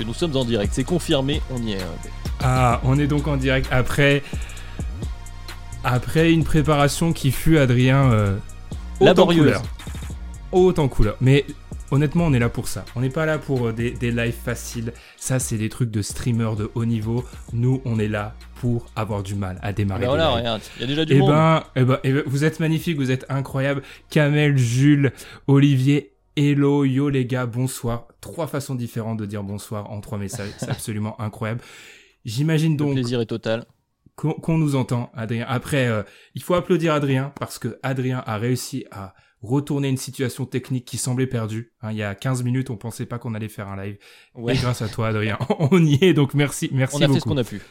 Que nous sommes en direct, c'est confirmé, on y est. euh, Ah, on est donc en direct après après une préparation qui fut Adrien euh, haute en couleur. Haute en couleur. Mais honnêtement, on est là pour ça. On n'est pas là pour euh, des, des lives faciles. Ça, c'est des trucs de streamers de haut niveau. Nous, on est là pour avoir du mal à démarrer. Regarde, il y a déjà du Eh monde. ben, eh ben, eh ben, vous êtes magnifiques, vous êtes incroyables. Kamel, Jules, Olivier, hello, yo les gars, bonsoir. Trois façons différentes de dire bonsoir en trois messages, c'est absolument incroyable. J'imagine Le donc plaisir est total. qu'on nous entend, Adrien. Après, euh, il faut applaudir Adrien parce que Adrien a réussi à retourner une situation technique qui semblait perdue. Hein, il y a 15 minutes, on pensait pas qu'on allait faire un live. Ouais. Et grâce à toi, Adrien, on y est. Donc merci, merci On a beaucoup. fait ce qu'on a pu.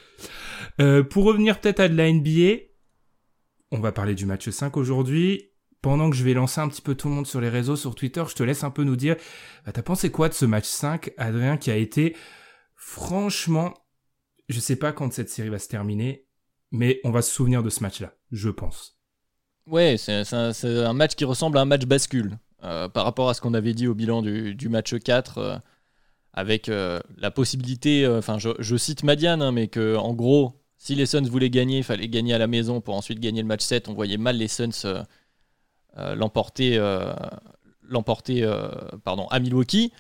Euh, pour revenir peut-être à de la NBA, on va parler du match 5 aujourd'hui. Pendant que je vais lancer un petit peu tout le monde sur les réseaux, sur Twitter, je te laisse un peu nous dire, bah, t'as pensé quoi de ce match 5, Adrien, qui a été, franchement, je sais pas quand cette série va se terminer, mais on va se souvenir de ce match-là, je pense. Ouais, c'est un, match qui ressemble à un match bascule. euh, par rapport à ce qu'on avait dit au bilan du, match 4, euh, avec euh, la possibilité, enfin je, cite Madiane, hein, mais que en gros, si les Suns voulaient gagner, il fallait gagner à la maison pour ensuite gagner le match 7. On voyait mal les Suns l'emporter euh, l'emporter euh, pardon, à Milwaukee.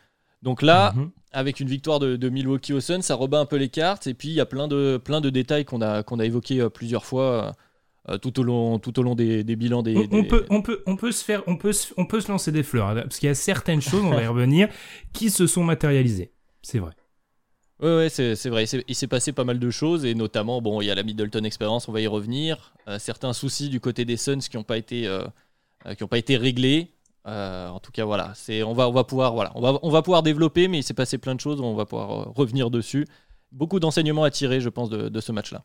Donc là, Mhm. avec une victoire de, de Milwaukee au Suns, ça rebat un peu les cartes. Et puis il y a plein de, plein de détails qu'on a, qu'on a évoqués euh, plusieurs fois euh, tout, au long, tout au long des, des bilans des. On, peut, on peut, on peut se faire, on peut, se- on peut se lancer des fleurs, hein, parce qu'il y a certaines choses, on va y revenir, qui se sont matérialisées. C'est vrai. Ouais, ouais, c'est c'est vrai. Il s'est- passé pas mal de choses, et notamment, bon, il y a la Middleton Experience, on va y revenir. Euh, certains soucis du côté des Suns qui n'ont pas été, euh, euh, qui ont pas été réglés. Euh, en tout cas, voilà, c'est, on va, on va pouvoir, voilà, on va, on va pouvoir développer, mais il s'est passé plein de choses, on va pouvoir euh, revenir dessus. Beaucoup d'enseignements à tirer, je pense, de, ce match-là.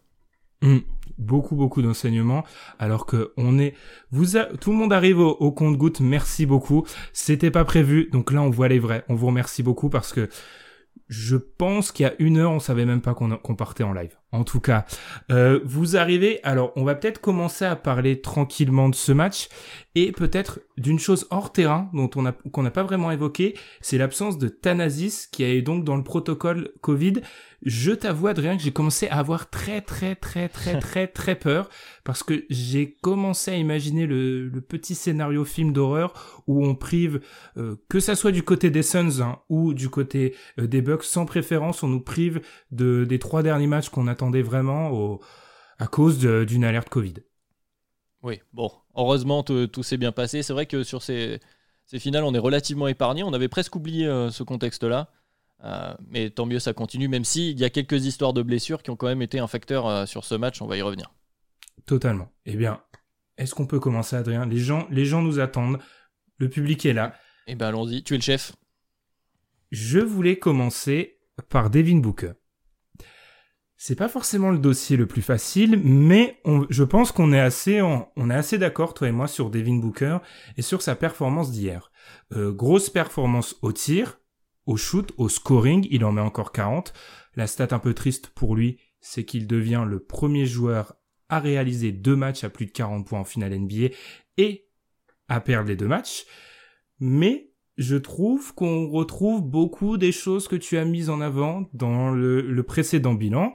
Hmm. Beaucoup, beaucoup d'enseignements. Alors que on est, vous, tout le monde arrive au, compte-goutte. Merci beaucoup. C'était pas prévu. Donc là, on voit les vrais. On vous remercie beaucoup parce que je pense qu'il y a une heure, on savait même pas qu'on qu'on partait en live. En tout cas, euh, vous arrivez. Alors, on va peut-être commencer à parler tranquillement de ce match et peut-être d'une chose hors terrain dont on a qu'on n'a pas vraiment évoqué, c'est l'absence de Thanasis qui est donc dans le protocole Covid. Je t'avoue, Adrien, que j'ai commencé à avoir très très très très très très peur parce que j'ai commencé à imaginer le, le petit scénario film d'horreur où on prive, euh, que ça soit du côté des Suns hein, ou du côté euh, des Bucks, sans préférence, on nous prive de des trois derniers matchs qu'on attendait vraiment au, à cause d'une alerte Covid. Oui, bon, heureusement, tout, tout s'est bien passé. C'est vrai que sur ces, ces finales, on est relativement épargné. On avait presque oublié euh, ce contexte-là. Euh, mais tant mieux, ça continue, même s'il y a quelques histoires de blessures qui ont quand même été un facteur euh, sur ce match. On va y revenir. Totalement. Eh bien, est-ce qu'on peut commencer, Adrien? Les gens, les gens nous attendent. Le public est là. Eh ben, allons-y. Tu es le chef. Je voulais commencer par Devin Booker. C'est pas forcément le dossier le plus facile, mais je pense qu'on est assez, assez d'accord, toi et moi, sur Devin Booker et sur sa performance d'hier. Euh, grosse performance au tir, au shoot, au scoring, il en met encore 40. La stat un peu triste pour lui, c'est qu'il devient le premier joueur à réaliser deux matchs à plus de 40 points en finale NBA et à perdre les deux matchs. Mais je trouve qu'on retrouve beaucoup des choses que tu as mises en avant dans le précédent bilan,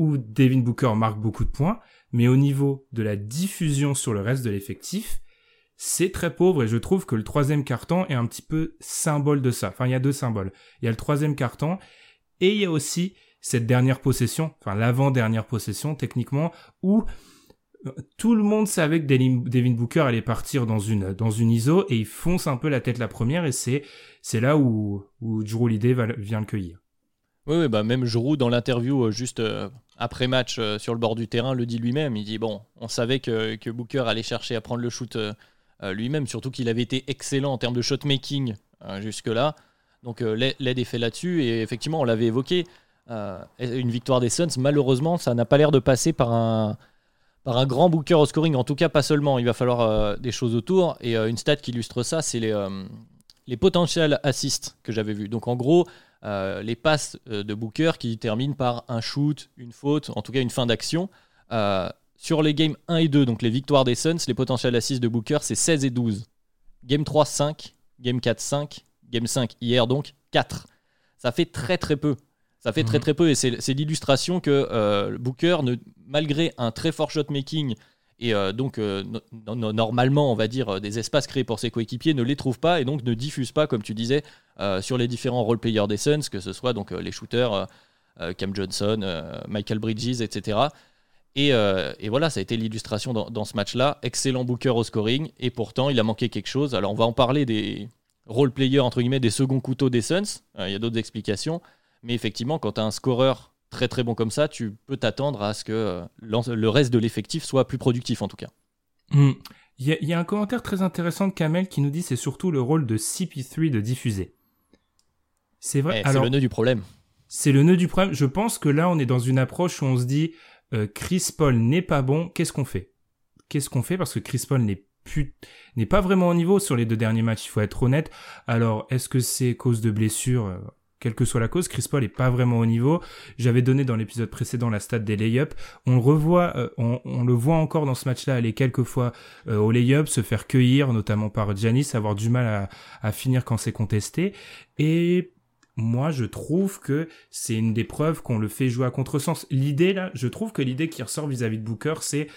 où Devin Booker marque beaucoup de points, mais au niveau de la diffusion sur le reste de l'effectif, c'est très pauvre et je trouve que le troisième carton est un petit peu symbole de ça. Enfin, il y a deux symboles. Il y a le troisième carton et il y a aussi cette dernière possession, enfin l'avant-dernière possession techniquement, où tout le monde savait que Devin Booker allait partir dans une ISO et il fonce un peu la tête la première et c'est c'est là où où Drew Holiday vient le cueillir. Oui, bah même Giroud dans l'interview euh, juste euh, après match euh, sur le bord du terrain le dit lui-même. Il dit bon, on savait que, que, Booker allait chercher à prendre le shoot lui-même, surtout qu'il avait été excellent en termes de shot making jusque-là. Donc l'aide est fait là-dessus et effectivement on l'avait évoqué. une victoire des Suns, malheureusement, ça n'a pas l'air de passer par un par un grand Booker au scoring. En tout cas, pas seulement. Il va falloir des choses autour. Et une stat qui illustre ça, c'est les les potentiels assists que j'avais vus. Donc en gros, euh, les passes euh, de Booker qui terminent par un shoot, une faute, en tout cas une fin d'action. Euh, sur les games 1 et 2, donc les victoires des Suns, les potentiels assists de Booker, c'est 16 et 12. Game 3, 5. Game 4, 5. Game 5, hier donc, 4. Ça fait très très peu. Ça fait très mhm. très peu et c'est l'illustration que Booker, ne, malgré un très fort shot making et euh, donc, euh, normalement, on va dire, euh, des espaces créés pour ses coéquipiers ne les trouve pas et donc ne diffuse pas, comme tu disais, sur les différents role-players des Suns, que ce soit donc les shooters, Cam Johnson, Michael Bridges, etc. Et, voilà, ça a été l'illustration dans, ce match-là. Excellent Booker au scoring, et pourtant, il a manqué quelque chose. Alors, on va en parler des role-players, entre guillemets, des seconds couteaux des Suns. Il y a d'autres explications. Mais effectivement, quand tu as un scoreur très très bon comme ça, tu peux t'attendre à ce que euh, le reste de l'effectif soit plus productif en tout cas. Hmm. Il y, a un commentaire très intéressant de Kamel qui nous dit c'est surtout le rôle de CP3 de diffuser. C'est vrai. Eh, c'est le nœud du problème. C'est le nœud du problème. Je pense que là on est dans une approche où on se dit euh, Chris Paul n'est pas bon, qu'est-ce qu'on fait? Qu'est-ce qu'on fait? Parce que Chris Paul n'est plus n'est pas vraiment au niveau sur les deux derniers matchs, il faut être honnête. Alors, est-ce que c'est cause de blessure? Quelle que soit la cause, Chris Paul est pas vraiment au niveau. J'avais donné dans l'épisode précédent la stat des lay-ups. On le revoit, euh, on, le voit encore dans ce match-là aller quelques fois euh, au lay-up, se faire cueillir, notamment par Giannis, avoir du mal à, finir quand c'est contesté. Et moi, je trouve que c'est une des preuves qu'on le fait jouer à contresens. L'idée là, je trouve que l'idée qui ressort vis-à-vis -vis de Booker, c'est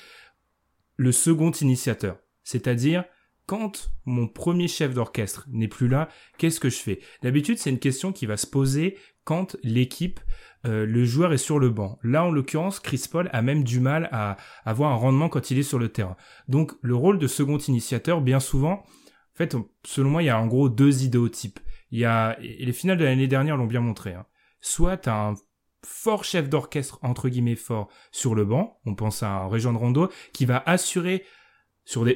le second initiateur. C'est-à-dire, quand mon premier chef d'orchestre n'est plus là, qu'est-ce que je fais? D'habitude, c'est une question qui va se poser quand l'équipe, euh, le joueur est sur le banc. Là, en l'occurrence, Chris Paul a même du mal à avoir un rendement quand il est sur le terrain. Donc, le rôle de second initiateur, bien souvent, en fait, selon moi, il y a en gros deux idéotypes. Il y a, et les finales de l'année dernière l'ont bien montré. Hein. Soit un fort chef d'orchestre, entre guillemets fort, sur le banc, on pense à un Région de Rondo, qui va assurer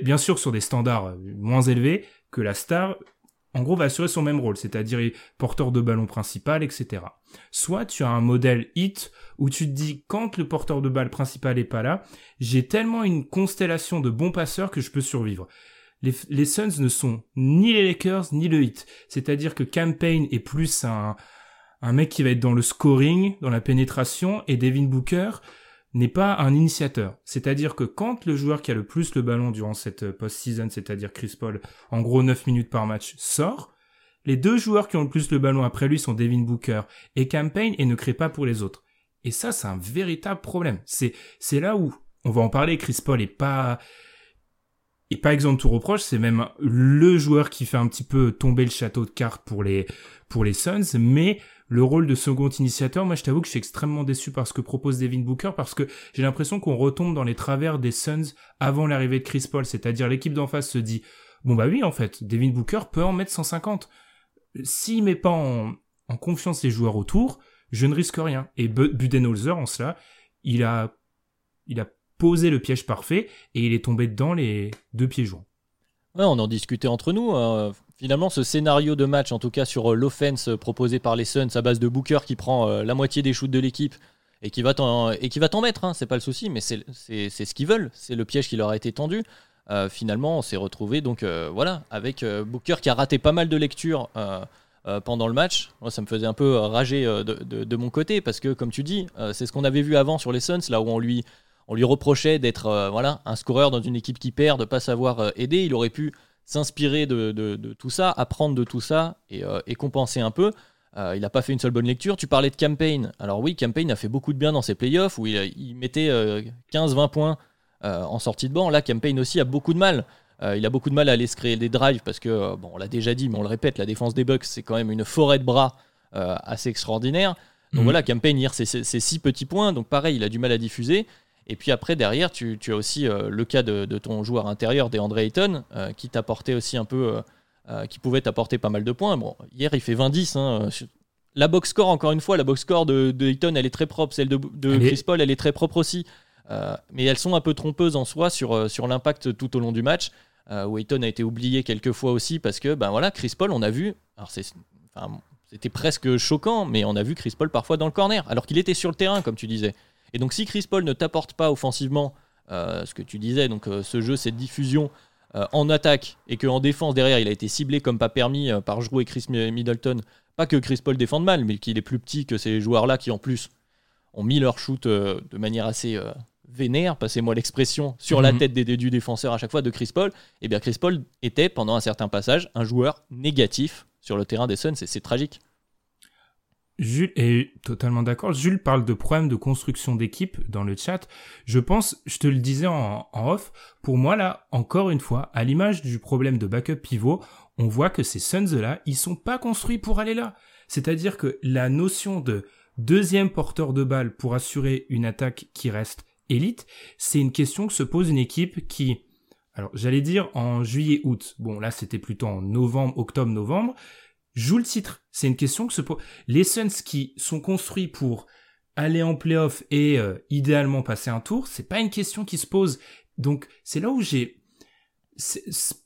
bien sûr sur des standards euh, moins élevés, que la star, en gros, va assurer son même rôle, c'est-à-dire porteur de ballon principal, etc. Soit tu as un modèle hit où tu te dis, quand le porteur de balle principal est pas là, j'ai tellement une constellation de bons passeurs que je peux survivre. Les, les Suns ne sont ni les Lakers ni le hit. C'est-à-dire que Campaign est plus un, un mec qui va être dans le scoring, dans la pénétration, et Devin Booker, n'est pas un initiateur. C'est-à-dire que quand le joueur qui a le plus le ballon durant cette euh, post-season, c'est-à-dire Chris Paul, en gros 9 minutes par match, sort, les deux joueurs qui ont le plus le ballon après lui sont Devin Booker et Campaign et ne créent pas pour les autres. Et ça, c'est un véritable problème. C'est, c'est là où, on va en parler, Chris Paul est pas, est pas exemple tout reproche, c'est même le joueur qui fait un petit peu tomber le château de cartes pour les, pour les Suns, mais le rôle de second initiateur, moi je t'avoue que je suis extrêmement déçu par ce que propose Devin Booker parce que j'ai l'impression qu'on retombe dans les travers des Suns avant l'arrivée de Chris Paul, c'est-à-dire l'équipe d'en face se dit bon bah oui en fait, Devin Booker peut en mettre 150. S'il met pas en, confiance les joueurs autour, je ne risque rien. Et Budenholzer en cela, il a il a posé le piège parfait et il est tombé dedans les deux pieds on en discutait entre nous. Hein finalement, ce scénario de match, en tout cas sur euh, l'offense euh, proposé par les Suns à base de Booker qui prend euh, la moitié des shoots de l'équipe et qui va t'en mettre, hein, c'est pas le souci, mais c'est ce qu'ils veulent, c'est le piège qui leur a été tendu. finalement, on s'est retrouvé donc voilà avec Booker qui a raté pas mal de lectures pendant le match. Ça me faisait un peu rager de, mon côté parce que, comme tu dis, c'est ce qu'on avait vu avant sur les Suns, là où on lui on lui reprochait d'être voilà un scoreur dans une équipe qui perd, de pas savoir aider. Il aurait pu s'inspirer de, tout ça, apprendre de tout ça et, euh, compenser un peu. Euh, il n'a pas fait une seule bonne lecture. Tu parlais de Campaign. Alors oui, Campaign a fait beaucoup de bien dans ses playoffs où il, mettait 15-20 euh, points en sortie de banc. Là, Campaign aussi a beaucoup de mal. il a beaucoup de mal à aller se créer des drives parce que, bon, on l'a déjà dit, mais on le répète, la défense des Bucks, c'est quand même une forêt de bras assez extraordinaire. Donc mhm. voilà, Campaign hier, c'est six petits points. Donc pareil, il a du mal à diffuser. Et puis après, derrière, tu, as aussi le cas de, ton joueur intérieur, DeAndre Ayton, qui t'apportait aussi un peu, qui pouvait t'apporter pas mal de points. Bon, hier, il fait 20-10. Hein, la box score, encore une fois, la box score de, Ayton, elle est très propre. Celle de, Chris Paul, elle est très propre aussi. mais elles sont un peu trompeuses en soi sur, sur l'impact tout au long du match. où Ayton a été oublié quelques fois aussi parce que, ben voilà, Chris Paul, on a vu. Alors, c'est. Enfin, c'était presque choquant, mais on a vu Chris Paul parfois dans le corner, alors qu'il était sur le terrain, comme tu disais. Et donc si Chris Paul ne t'apporte pas offensivement euh, ce que tu disais, donc euh, ce jeu, cette diffusion euh, en attaque, et qu'en défense derrière, il a été ciblé comme pas permis par Drew et Chris Middleton, pas que Chris Paul défende mal, mais qu'il est plus petit que ces joueurs-là qui en plus ont mis leur shoot de manière assez vénère, passez-moi l'expression, sur la mhm. tête des, du défenseur à chaque fois de Chris Paul, et eh bien Chris Paul était pendant un certain passage un joueur négatif sur le terrain des Suns, c'est tragique. Jules est totalement d'accord. Jules parle de problèmes de construction d'équipe dans le chat. Je pense, je te le disais en, off, pour moi là, encore une fois, à l'image du problème de backup pivot, on voit que ces Suns-là, ils sont pas construits pour aller là. C'est-à-dire que la notion de deuxième porteur de balle pour assurer une attaque qui reste élite, c'est une question que se pose une équipe qui, alors j'allais dire en juillet-août, bon là c'était plutôt en novembre, octobre-novembre, joue le titre. C'est une question que se pose. Les Suns qui sont construits pour aller en playoff et euh, idéalement passer un tour, c'est pas une question qui se pose. Donc c'est là où j'ai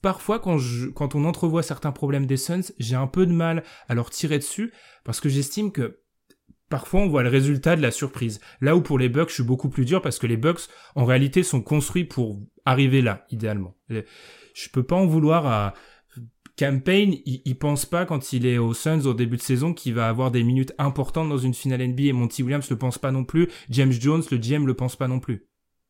parfois quand quand on entrevoit certains problèmes des Suns, j'ai un peu de mal à leur tirer dessus parce que j'estime que parfois on voit le résultat de la surprise. Là où pour les Bucks, je suis beaucoup plus dur parce que les Bucks, en réalité, sont construits pour arriver là, idéalement. Je peux pas en vouloir à Campaign, il, pense pas quand il est aux Suns au début de saison qu'il va avoir des minutes importantes dans une finale NBA et Monty Williams le pense pas non plus, James Jones, le GM le pense pas non plus.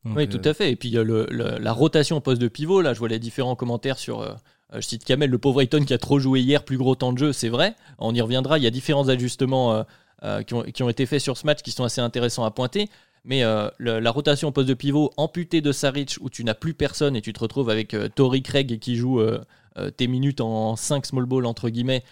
oui, tout à fait. Et puis il y a le, la rotation au poste de pivot. Là, je vois les différents commentaires sur. Euh, je cite Kamel, le pauvre Ayton qui a trop joué hier, plus gros temps de jeu, c'est vrai. On y reviendra. Il y a différents ajustements euh, euh, qui, ont, été faits sur ce match qui sont assez intéressants à pointer. Mais euh, la rotation au poste de pivot amputée de Saric, où tu n'as plus personne et tu te retrouves avec euh, Tory Craig qui joue tes minutes en 5 small ball entre guillemets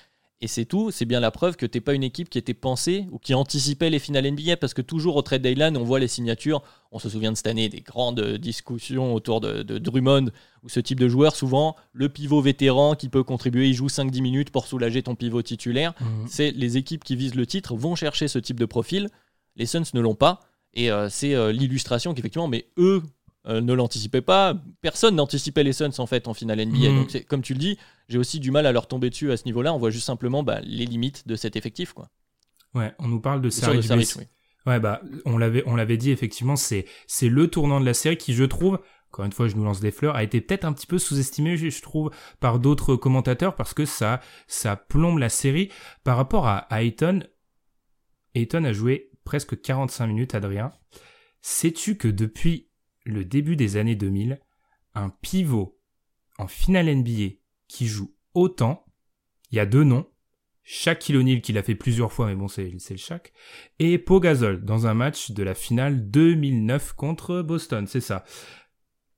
et c'est tout, c'est bien la preuve que t'es pas une équipe qui était pensée ou qui anticipait les finales NBA parce que toujours au trade deadline, on voit les signatures. On se souvient de cette année des grandes discussions autour de, Drummond ou ce type de joueur, souvent le pivot vétéran qui peut contribuer, il joue 5-10 minutes pour soulager ton pivot titulaire. Mhm. C'est les équipes qui visent le titre vont chercher ce type de profil. Les Suns ne l'ont pas et euh, c'est euh, l'illustration qu'effectivement, mais eux euh, ne l'anticipaient pas. Personne n'anticipait les Suns en fait en finale NBA. Mhm. Donc comme tu le dis, j'ai aussi du mal à leur tomber dessus à ce niveau-là. On voit juste simplement bah, les limites de cet effectif, quoi. Ouais, on nous parle de Saric. Ouais, bah on l'avait on l'avait dit effectivement, c'est c'est le tournant de la série qui je trouve encore une fois, je nous lance des fleurs, a été peut-être un petit peu sous-estimé, je trouve, par d'autres commentateurs, parce que ça, ça plombe la série. Par rapport à Ayton, Ayton a joué presque 45 minutes, Adrien. Sais-tu que depuis le début des années 2000, un pivot en finale NBA qui joue autant, il y a deux noms, Shaquille O'Neal qui l'a fait plusieurs fois, mais bon, c'est, le Shaq, et Pogazol dans un match de la finale 2009 contre Boston, c'est ça.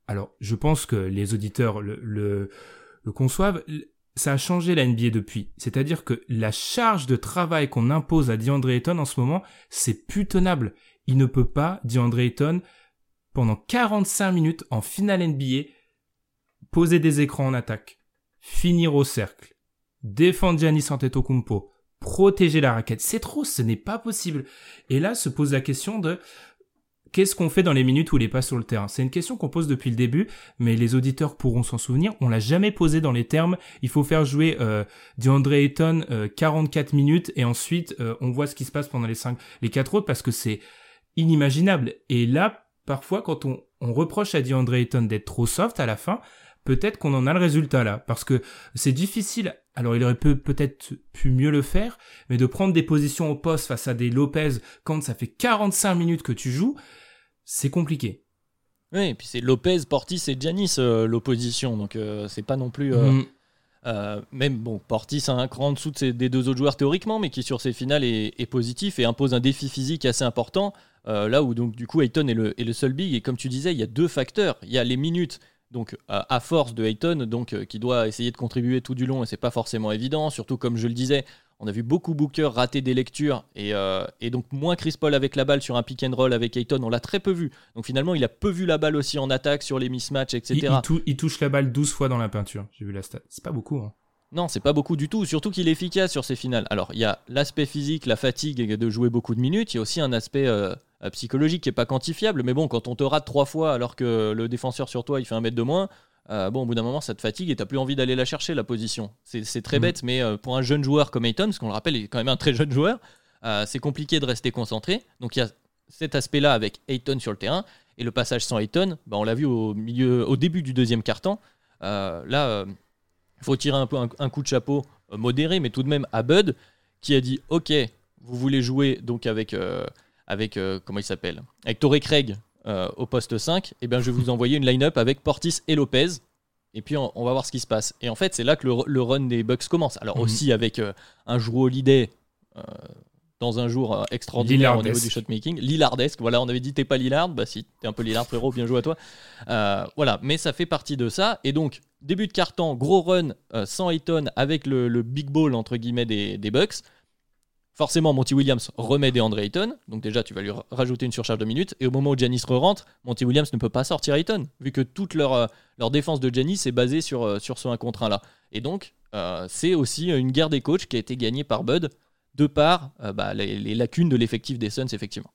Alors, je pense que les auditeurs le, conçoivent. Ça a changé la NBA depuis. C'est-à-dire que la charge de travail qu'on impose à DeAndre Ayton en ce moment, c'est plus tenable. Il ne peut pas, DeAndre Ayton, pendant 45 minutes en finale NBA, poser des écrans en attaque, finir au cercle, défendre Giannis Antetokounmpo, protéger la raquette. C'est trop, ce n'est pas possible. Et là se pose la question de qu'est-ce qu'on fait dans les minutes où il est pas sur le terrain? C'est une question qu'on pose depuis le début, mais les auditeurs pourront s'en souvenir. On l'a jamais posé dans les termes. Il faut faire jouer euh, DeAndre Ayton 44 euh, minutes et ensuite euh, on voit ce qui se passe pendant les cinq, les quatre autres parce que c'est inimaginable. Et là, parfois, quand on, reproche à DeAndre Ayton d'être trop soft à la fin, peut-être qu'on en a le résultat là. Parce que c'est difficile. Alors, il aurait peut-être pu mieux le faire, mais de prendre des positions au poste face à des Lopez quand ça fait 45 minutes que tu joues, c'est compliqué. Oui, et puis c'est Lopez, Portis et Giannis euh, l'opposition, donc euh, c'est pas non plus. Euh, mm. même bon, Portis a un cran en dessous des deux autres joueurs théoriquement, mais qui sur ses finales est, est, positif et impose un défi physique assez important. Là où donc du coup Ayton est le, est le seul big et comme tu disais il y a deux facteurs il y a les minutes donc à force de Ayton, donc qui doit essayer de contribuer tout du long et c'est pas forcément évident. Surtout comme je le disais, on a vu beaucoup Booker rater des lectures et, donc moins Chris Paul avec la balle sur un pick and roll avec Ayton, on l'a très peu vu. Donc finalement, il a peu vu la balle aussi en attaque sur les mismatchs, etc. Il, touche la balle 12 fois dans la peinture. J'ai vu la stat. C'est pas beaucoup. Hein. Non, c'est pas beaucoup du tout, surtout qu'il est efficace sur ces finales. Alors, il y a l'aspect physique, la fatigue de jouer beaucoup de minutes, il y a aussi un aspect euh, euh, psychologique qui est pas quantifiable, mais bon, quand on te rate trois fois alors que le défenseur sur toi il fait un mètre de moins, euh, bon, au bout d'un moment, ça te fatigue et t'as plus envie d'aller la chercher, la position. C'est très mm. bête, mais pour un jeune joueur comme Ayton, parce qu'on le rappelle, il est quand même un très jeune joueur, c'est compliqué de rester concentré. Donc, il y a cet aspect-là avec Ayton sur le terrain, et le passage sans Ayton, bah, on l'a vu au, milieu, au début du deuxième quart-temps. là, il faut tirer un peu un coup de chapeau euh, modéré, mais tout de même à Bud, qui a dit Ok, vous voulez jouer donc avec, euh, avec euh, comment il s'appelle Avec Torrey Craig au poste 5, et eh bien je vais vous envoyer une line-up avec Portis et Lopez. Et puis on, va voir ce qui se passe. Et en fait, c'est là que le, run des Bucks commence. Alors mhm. aussi avec un joueur holiday dans un jour extraordinaire au niveau du shotmaking. Lillardesque, voilà, on avait dit t'es pas Lillard, bah si, t'es un peu Lillard frérot, bien joué à toi. voilà, mais ça fait partie de ça. Et donc, début de carton, gros run euh, sans Ayton avec le, big ball entre guillemets des, Bucks. Forcément, Monty Williams remet des André Ayton, donc déjà tu vas lui rajouter une surcharge de minutes. Et au moment où Janis re-rentre, Monty Williams ne peut pas sortir Ayton, vu que toute leur, euh, leur défense de Janis est basée sur, euh, sur ce 1 contre 1 là. Et donc, c'est aussi une guerre des coachs qui a été gagnée par Bud, de par bah, les, lacunes de l'effectif des Suns, effectivement.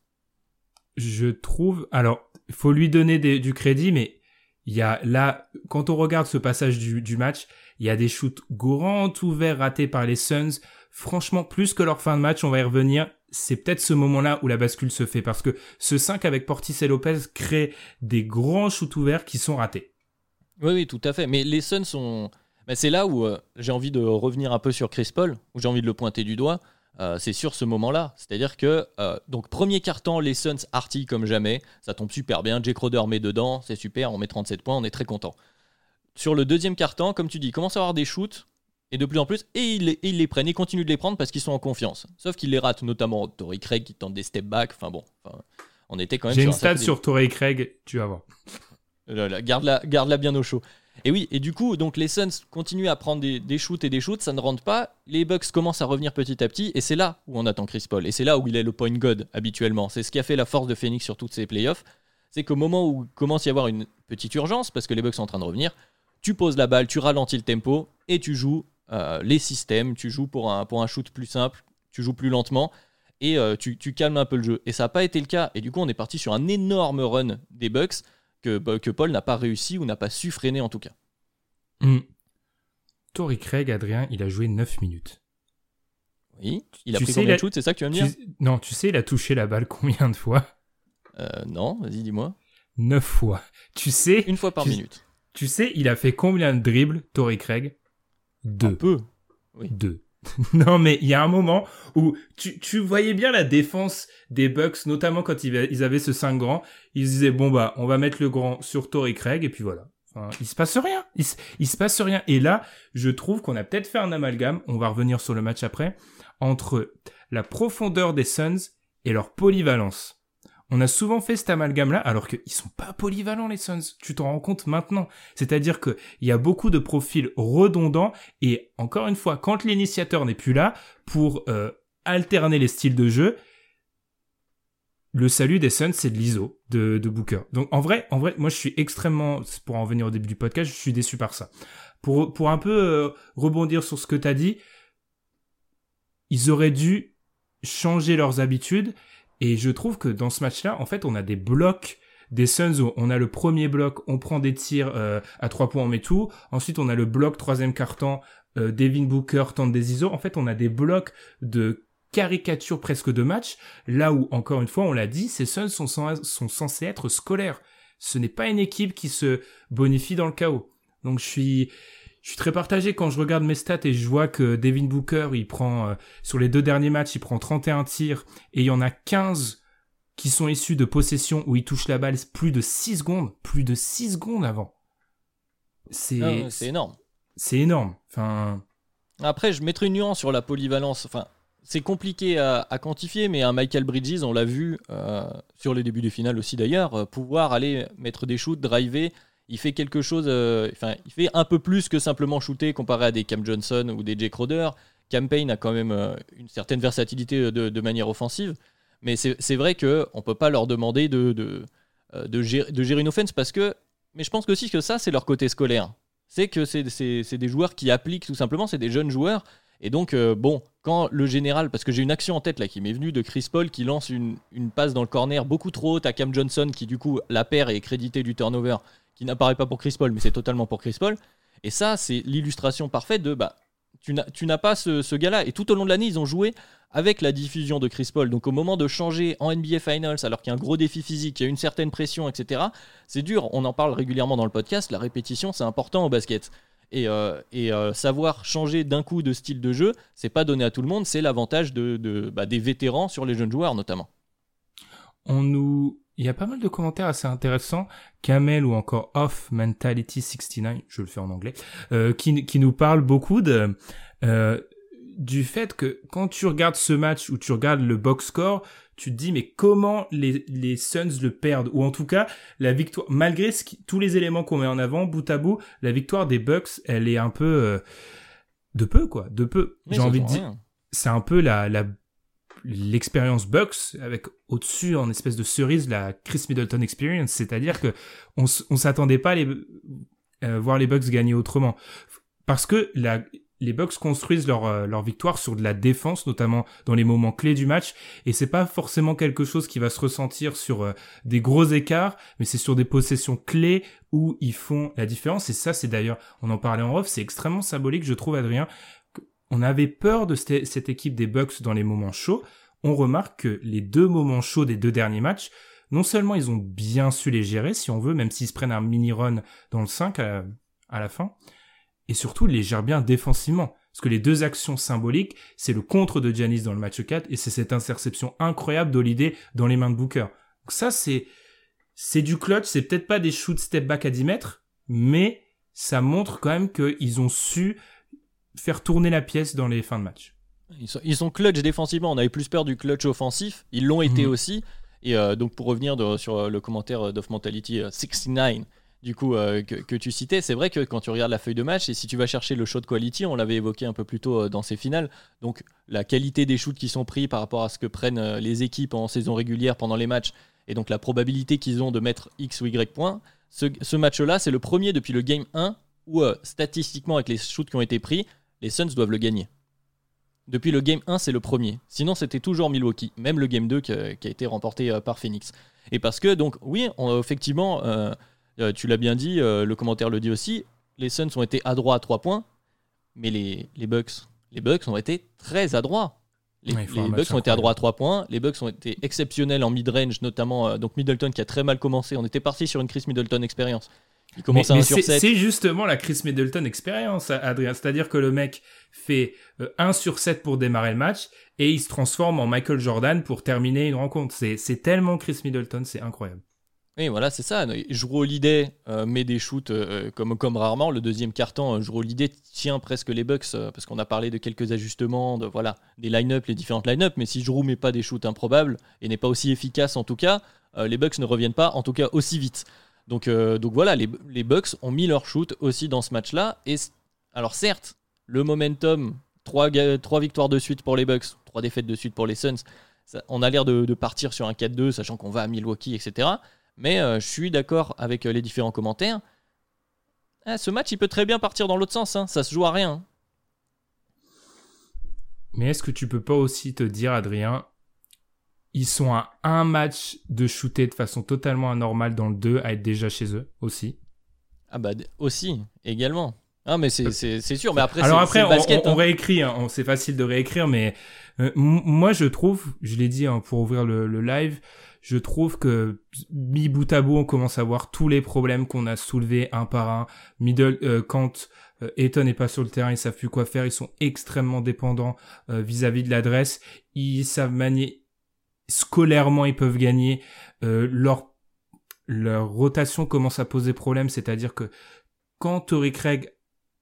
Je trouve. Alors, il faut lui donner du crédit, mais il y a là, quand on regarde ce passage du, match, il y a des shoots grands ouverts ratés par les Suns. Franchement, plus que leur fin de match, on va y revenir. C'est peut-être ce moment-là où la bascule se fait parce que ce 5 avec Portis et Lopez crée des grands shoots ouverts qui sont ratés. Oui, oui, tout à fait. Mais les Suns sont. c'est là où euh, j'ai envie de revenir un peu sur Chris Paul, où j'ai envie de le pointer du doigt. Euh, c'est sur ce moment-là. C'est-à-dire que, euh, donc, premier carton, les Suns artillent comme jamais. Ça tombe super bien. Jay Crowder met dedans. C'est super. On met 37 points. On est très content. Sur le deuxième carton, comme tu dis, il commence à avoir des shoots. Et de plus en plus. Et ils, les prennent. Ils continuent de les prendre parce qu'ils sont en confiance. Sauf qu'ils les ratent, notamment Torrey Craig qui tente des step back. Enfin bon. on était quand même J'ai une stat sur Torrey Craig. Tu vas voir. Garde-la garde bien au chaud. Et oui, et du coup, donc les Suns continuent à prendre des, shoots et des shoots, ça ne rentre pas. Les Bucks commencent à revenir petit à petit, et c'est là où on attend Chris Paul. Et c'est là où il est le point god habituellement. C'est ce qui a fait la force de Phoenix sur toutes ces playoffs. C'est qu'au moment où commence à y avoir une petite urgence, parce que les Bucks sont en train de revenir, tu poses la balle, tu ralentis le tempo, et tu joues euh, les systèmes, tu joues pour un, pour un shoot plus simple, tu joues plus lentement, et euh, tu, calmes un peu le jeu. Et ça n'a pas été le cas. Et du coup, on est parti sur un énorme run des Bucks que, que Paul n'a pas réussi ou n'a pas su freiner en tout cas. Mm. Tory Craig, Adrien, il a joué 9 minutes. Oui, il a pris combien de shoots, c'est ça que tu vas me dire Non, tu sais, il a touché la balle combien de fois? Euh, Non, vas-y, dis-moi. 9 fois. Tu sais Une fois par minute. Tu sais, il a fait combien de dribbles, Tory Craig? Deux. Un peu. Oui. Deux. non, mais il y a un moment où tu, voyais bien la défense des Bucks, notamment quand ils avaient ce 5 grands. Ils se disaient, bon bah, on va mettre le grand sur Tory Craig, et puis voilà il se passe rien. Il se, passe rien. Et là, je trouve qu'on a peut-être fait un amalgame, on va revenir sur le match après, entre la profondeur des Suns et leur polyvalence. On a souvent fait cet amalgame-là, alors qu'ils sont pas polyvalents, les Suns. Tu t'en rends compte maintenant. C'est-à-dire qu'il y a beaucoup de profils redondants, et encore une fois, quand l'initiateur n'est plus là, pour euh, alterner les styles de jeu, le salut des Suns, c'est de l'ISO de, Booker. Donc en vrai, en vrai, moi je suis extrêmement, pour en venir au début du podcast, je suis déçu par ça. Pour, pour un peu euh, rebondir sur ce que tu as dit, ils auraient dû changer leurs habitudes. Et je trouve que dans ce match-là, en fait, on a des blocs des Suns où on a le premier bloc, on prend des tirs euh, à trois points, on met tout. Ensuite, on a le bloc troisième carton, euh, Devin Booker tente des ISO. En fait, on a des blocs de caricature presque de match, là où, encore une fois, on l'a dit, ces Suns sont, sont censés être scolaires. Ce n'est pas une équipe qui se bonifie dans le chaos. Donc je suis, je suis très partagé quand je regarde mes stats et je vois que Devin Booker, il prend, euh, sur les deux derniers matchs, il prend 31 tirs et il y en a 15 qui sont issus de possessions où il touche la balle plus de 6 secondes, plus de 6 secondes avant. C'est énorme. C'est énorme. Enfin après je mettrai une nuance sur la polyvalence. Enfin c'est compliqué à, quantifier, mais un Michael Bridges, on l'a vu euh, sur les débuts des finales aussi d'ailleurs, euh, pouvoir aller mettre des shoots, driver il fait quelque chose, enfin, il fait un peu plus que simplement shooter comparé à des Cam Johnson ou des Jake Crowder. Campaign a quand même une certaine versatilité de, manière offensive, mais c'est vrai qu'on ne peut pas leur demander de, de, de, gérer, une offense parce que, mais je pense aussi que ça, c'est leur côté scolaire. C'est que c'est des joueurs qui appliquent tout simplement, c'est des jeunes joueurs et donc, euh, bon, quand le général, parce que j'ai une action en tête là qui m'est venue de Chris Paul qui lance une, passe dans le corner beaucoup trop haute à Cam Johnson qui du coup la perd et est crédité du turnover qui n'apparaît pas pour Chris Paul mais c'est totalement pour Chris Paul. Et ça, c'est l'illustration parfaite de bah, tu n'as pas ce, gars-là. Et tout au long de l'année, ils ont joué avec la diffusion de Chris Paul. Donc au moment de changer en NBA Finals, alors qu'il y a un gros défi physique, il y a une certaine pression, etc., c'est dur. On en parle régulièrement dans le podcast. La répétition, c'est important au basket. Et, euh, euh, savoir changer d'un coup de style de jeu, c'est pas donné à tout le monde, c'est l'avantage de, bah, des vétérans sur les jeunes joueurs notamment. On nous, il y a pas mal de commentaires assez intéressants, Kamel ou encore Off Mentality 69, je le fais en anglais, euh, qui, qui nous parlent beaucoup de du fait que quand tu regardes ce match ou tu regardes le box score, tu te dis mais comment les, les Suns le perdent? Ou en tout cas la victoire malgré ce tous les éléments qu'on met en avant bout à bout la victoire des Bucks elle est un peu euh, de peu quoi de peu. J'ai envie de dire c'est un peu la la l'expérience Bucks avec au-dessus en espèce de cerise la Chris Middleton experience c'est-à-dire que on, on s'attendait pas à les euh, voir les Bucks gagner autrement parce que les Bucks construisent leur, euh, leur victoire sur de la défense, notamment dans les moments clés du match, et c'est pas forcément quelque chose qui va se ressentir sur euh, des gros écarts, mais c'est sur des possessions clés où ils font la différence. Et ça, c'est d'ailleurs, on en parlait en off, c'est extrêmement symbolique, je trouve, Adrien. On avait peur de cette, équipe des Bucks dans les moments chauds. On remarque que les deux moments chauds des deux derniers matchs, non seulement ils ont bien su les gérer, si on veut, même s'ils se prennent un mini run dans le 5 à, la fin, et surtout il les gère bien défensivement. Parce que les deux actions symboliques, c'est le contre de Giannis dans le match 4 et c'est cette interception incroyable d'Holiday dans les mains de Booker. Donc ça, c'est, c'est du clutch, c'est peut-être pas des shoots step back à 10 mètres, mais ça montre quand même qu'ils ont su faire tourner la pièce dans les fins de match. Ils sont, ils sont clutch défensivement, on avait plus peur du clutch offensif, ils l'ont été mhm. aussi. Et euh, donc pour revenir sur le commentaire d'Off Mentality 69, euh, du coup euh, que, tu citais, c'est vrai que quand tu regardes la feuille de match et si tu vas chercher le shot quality, on l'avait évoqué un peu plus tôt euh, dans ces finales, donc la qualité des shoots qui sont pris par rapport à ce que prennent euh, les équipes en saison régulière pendant les matchs et donc la probabilité qu'ils ont de mettre X ou Y points, ce, match-là, c'est le premier depuis le game 1 où statistiquement avec les shoots qui ont été pris, les Suns doivent le gagner. Depuis le game 1, c'est le premier. Sinon, c'était toujours Milwaukee, même le game 2 qui, a été remporté par Phoenix. Et parce que, donc, oui, on, effectivement, euh, tu l'as bien dit, euh, le commentaire le dit aussi, les Suns ont été adroits à 3 points, mais les, les Bucks, les Bucks ont été très adroits. Les, Bucks ont été adroits à 3 points, les Bucks ont été exceptionnels en mid-range, notamment euh, donc Middleton qui a très mal commencé. On était parti sur une Chris Middleton expérience. Il commence à sur 7. C'est justement la Chris Middleton expérience, Adrien. C'est-à-dire que le mec fait 1 sur 7 pour démarrer le match et il se transforme en Michael Jordan pour terminer une rencontre. C'est tellement Chris Middleton, c'est incroyable. Oui, voilà, c'est ça. Jrue Holiday euh, met des shoots euh, comme, comme rarement. Le deuxième carton, Holiday tient presque les Bucks euh, parce qu'on a parlé de quelques ajustements, de voilà, des line-up, les différentes line-up. Mais si Jrue met pas des shoots improbables et n'est pas aussi efficace en tout cas, les Bucks ne reviennent pas en tout cas aussi vite. Donc, donc voilà, les, les, Bucks ont mis leur shoot aussi dans ce match-là. Et alors certes, le momentum, trois, trois victoires de suite pour les Bucks, trois défaites de suite pour les Suns. on a l'air de, de partir sur un 4-2, sachant qu'on va à Milwaukee, etc. Mais euh, je suis d'accord avec euh, les différents commentaires. Ah, ce match, il peut très bien partir dans l'autre sens. Hein. Ça se joue à rien. Mais est-ce que tu peux pas aussi te dire, Adrien, ils sont à un match de shooter de façon totalement anormale dans le 2 à être déjà chez eux aussi Ah bah aussi, également. Ah mais c'est sûr, mais après Alors après, on, on, hein. réécrit, hein. c'est facile de réécrire, mais euh, moi je trouve, je l'ai dit hein, pour ouvrir le, le live, je trouve que mi bout à bout, on commence à voir tous les problèmes qu'on a soulevés un par un. Middle, euh, quand euh, Eton n'est pas sur le terrain, ils savent plus quoi faire, ils sont extrêmement dépendants euh, vis-à-vis de l'adresse. Ils savent manier scolairement, ils peuvent gagner. leur leur rotation commence à poser problème, c'est-à-dire que quand Tory Craig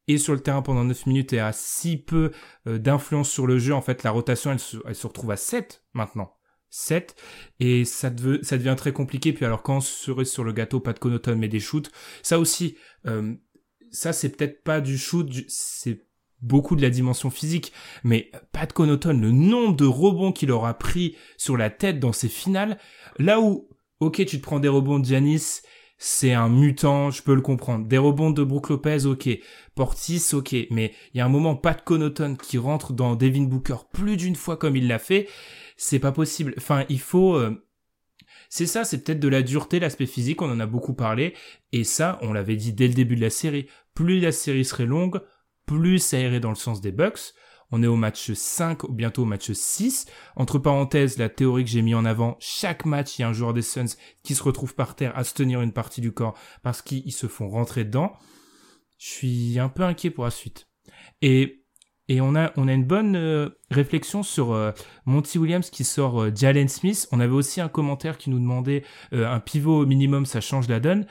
est sur le terrain pendant 9 minutes et a si peu d'influence sur le jeu, en fait, la rotation, elle se, elle se retrouve à 7 maintenant 7 et ça, devient très compliqué. Puis alors quand serait sur le gâteau, pas de Connaughton mais des shoots, ça aussi, euh, ça c'est peut-être pas du shoot, c'est beaucoup de la dimension physique, mais Pat Connaughton, le nombre de rebonds qu'il aura pris sur la tête dans ses finales, là où, ok, tu te prends des rebonds de Giannis, c'est un mutant, je peux le comprendre. Des rebonds de Brook Lopez, ok. Portis, ok. Mais il y a un moment, Pat Connaughton qui rentre dans Devin Booker plus d'une fois comme il l'a fait, c'est pas possible. Enfin, il faut... Euh, c'est ça, c'est peut-être de la dureté, l'aspect physique, on en a beaucoup parlé, et ça, on l'avait dit dès le début de la série, plus la série serait longue, plus irait dans le sens des Bucks. On est au match 5, ou bientôt au match 6. Entre parenthèses, la théorie que j'ai mis en avant, chaque match, il y a un joueur des Suns qui se retrouve par terre à se tenir une partie du corps parce qu'ils se font rentrer dedans. Je suis un peu inquiet pour la suite. Et et on a on a une bonne euh, réflexion sur euh, Monty Williams qui sort euh, Jalen Smith. On avait aussi un commentaire qui nous demandait un pivot minimum, ça change la donne.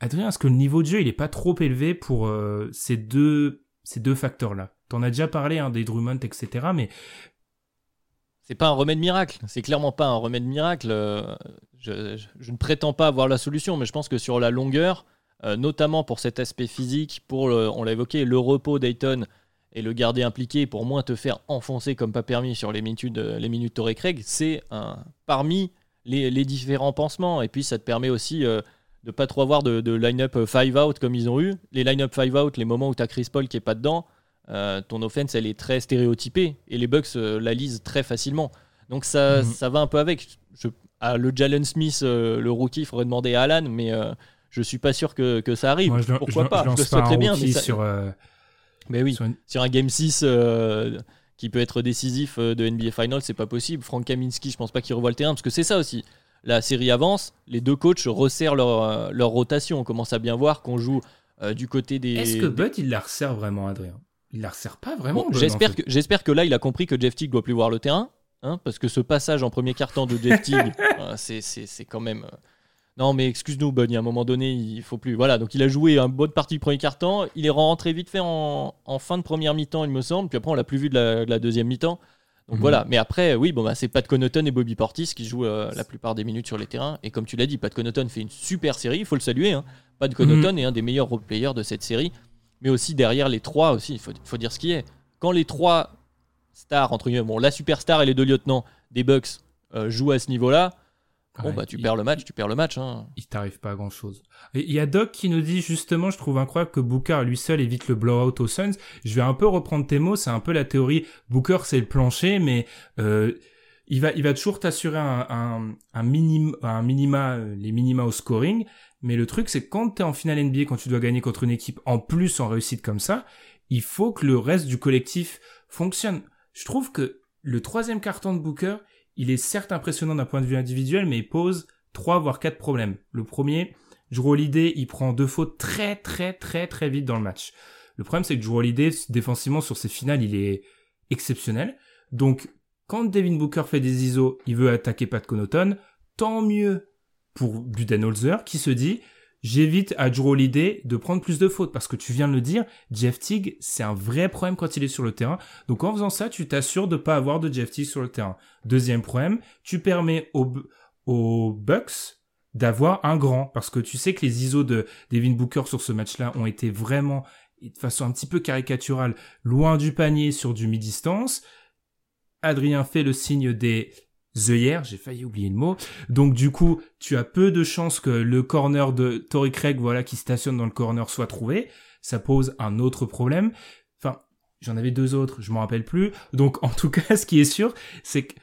Adrien, est-ce que le niveau de jeu il est pas trop élevé pour ces deux ces deux facteurs-là. T'en as déjà parlé, hein, des Drummond, etc. Mais c'est pas un remède miracle. C'est clairement pas un remède miracle. Euh, je, ne prétends pas avoir la solution, mais je pense que sur la longueur, euh, notamment pour cet aspect physique, pour on l'a évoqué, le repos d'Ayton et le garder impliqué pour moins te faire enfoncer comme pas permis sur les minutes, euh, les minutes Torrey Craig, c'est un parmi les, différents pansements. Et puis ça te permet aussi de pas trop avoir de, line-up 5 euh, out comme ils ont eu. Les line-up 5 out, les moments où tu as Chris Paul qui est pas dedans, euh, ton offense elle est très stéréotypée et les Bucks euh, la lisent très facilement. Donc ça, mhm. ça va un peu avec. Je, à le Jalen Smith, le rookie, il faudrait demander à Alan, mais je suis pas sûr que, que ça arrive. Pourquoi pas? Je, le très bien. Mais, sur, mais oui, sur, un Game 6 qui peut être décisif de NBA Finals, c'est pas possible. Frank Kaminski, je pense pas qu'il revoit le terrain, parce que c'est ça aussi la série avance, les deux coachs resserrent leur, euh, leur rotation. On commence à bien voir qu'on joue euh, du côté des. Est-ce que Bud, il la resserre vraiment, Adrien? Il la resserre pas vraiment J'espère que, j'espère que là, il a compris que Jeff Teague doit plus voir le terrain. Hein, parce que ce passage en premier quart-temps de Jeff Teague, euh, c'est quand même. Non, mais excuse-nous, Bud, il y a un moment donné, il faut plus. Voilà, donc il a joué une bonne partie du premier quart-temps. Il est rentré vite fait en, fin de première mi-temps, il me semble. Puis après, on l'a plus vu de la deuxième mi-temps. Donc mhm. voilà, mais après, oui, bon, bah, c'est Pat Connaughton et Bobby Portis qui jouent euh, la plupart des minutes sur les terrains. Et comme tu l'as dit, Pat Connaughton fait une super série, il faut le saluer. Hein. Pat Connaughton mhm. est un des meilleurs role players de cette série. Mais aussi derrière les trois, aussi, il faut, dire ce qui est. Quand les trois stars, entre guillemets, bon, la superstar et les deux lieutenants des Bucks euh, jouent à ce niveau-là, Bon, bah, tu perds le match, tu perds le match. Hein. Il t'arrive pas à grand chose. Il y a Doc qui nous dit justement, je trouve incroyable que Booker lui seul évite le blowout aux Suns. Je vais un peu reprendre tes mots, c'est un peu la théorie. Booker c'est le plancher, mais euh, il va, il va toujours t'assurer un, un, un, un minima, euh, les minima au scoring. Mais le truc c'est que quand t'es en finale NBA, quand tu dois gagner contre une équipe en plus en réussite comme ça, il faut que le reste du collectif fonctionne. Je trouve que le troisième carton de Booker, il est certes impressionnant d'un point de vue individuel, mais il pose trois voire quatre problèmes. Le premier, Drew Holiday, il prend deux fautes très très très très vite dans le match. Le problème, c'est que Drew Holiday, défensivement sur ses finales, il est exceptionnel. Donc, quand Devin Booker fait des ISO, il veut attaquer Pat Connaughton, tant mieux pour Budenholzer qui se dit, j'évite à Drew Holiday de prendre plus de fautes parce que tu viens de le dire, Jeff Teague, c'est un vrai problème quand il est sur le terrain. Donc en faisant ça, tu t'assures de pas avoir de Jeff Teague sur le terrain. Deuxième problème, tu permets aux, aux Bucks d'avoir un grand parce que tu sais que les ISO de Devin Booker sur ce match-là ont été vraiment de façon un petit peu caricaturale loin du panier sur du mi-distance. Adrien fait le signe des hier, j'ai failli oublier le mot. Donc du coup, tu as peu de chances que le corner de Tory Craig, voilà, qui stationne dans le corner, soit trouvé. Ça pose un autre problème. Enfin, j'en avais deux autres, je m'en rappelle plus. Donc en tout cas, ce qui est sûr, c'est que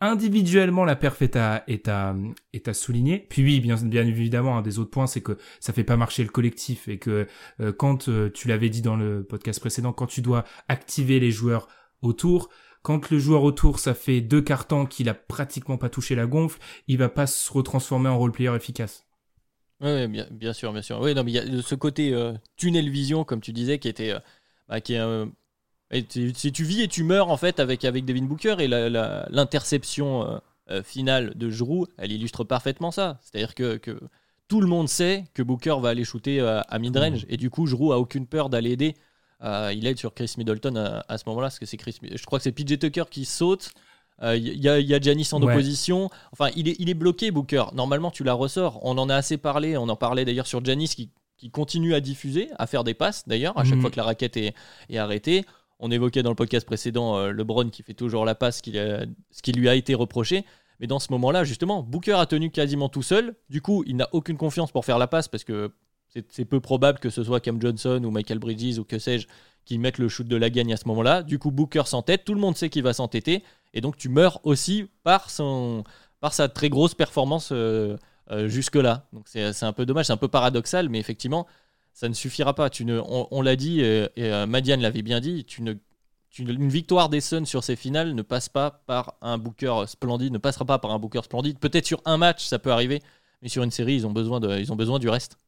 individuellement la perf est à est à est à souligner. Puis oui, bien bien évidemment, un des autres points, c'est que ça fait pas marcher le collectif et que euh, quand euh, tu l'avais dit dans le podcast précédent, quand tu dois activer les joueurs autour, quand le joueur autour, ça fait deux cartons qu'il a pratiquement pas touché la gonfle, il va pas se retransformer en role player efficace. Oui, bien, bien, sûr, bien sûr. Oui, non, mais il y a ce côté euh, tunnel vision, comme tu disais, qui était, euh, bah, qui est, euh, si tu vis et tu meurs en fait avec avec Devin Booker et l'interception finale de Giroud, elle illustre parfaitement ça. C'est-à-dire que, que, tout le monde sait que Booker va aller shooter à mid-range mmh. et du coup Giroud a aucune peur d'aller aider il aide sur Chris Middleton à, ce moment-là, parce que c'est Chris. Je crois que c'est PJ Tucker qui saute. Il y, a, y a Giannis en opposition. Enfin, il est, il est bloqué, Booker. Normalement, tu la ressors. On en a assez parlé. On en parlait d'ailleurs sur Giannis qui, qui continue à diffuser, à faire des passes d'ailleurs, à chaque mhm. fois que la raquette est, est arrêtée. On évoquait dans le podcast précédent LeBron qui fait toujours la passe, ce qui lui a été reproché. Mais dans ce moment-là, justement, Booker a tenu quasiment tout seul. Du coup, il n'a aucune confiance pour faire la passe parce que c'est peu probable que ce soit Cam Johnson ou Michael Bridges ou que sais-je qui mettent le shoot de la gagne à ce moment-là. Du coup, Booker s'entête, tout le monde sait qu'il va s'entêter. Et donc, tu meurs aussi par, son, par sa très grosse performance euh, euh, jusque-là. Donc, c'est un peu dommage, c'est un peu paradoxal, mais effectivement, ça ne suffira pas. Tu ne, on, l'a dit, et, et euh, Madiane l'avait bien dit, tu ne une victoire des Suns sur ces finales ne passe pas par un Booker splendide, ne passera pas par un Booker splendide. Peut-être sur un match, ça peut arriver, mais sur une série, ils ont besoin, de, ils ont besoin du reste.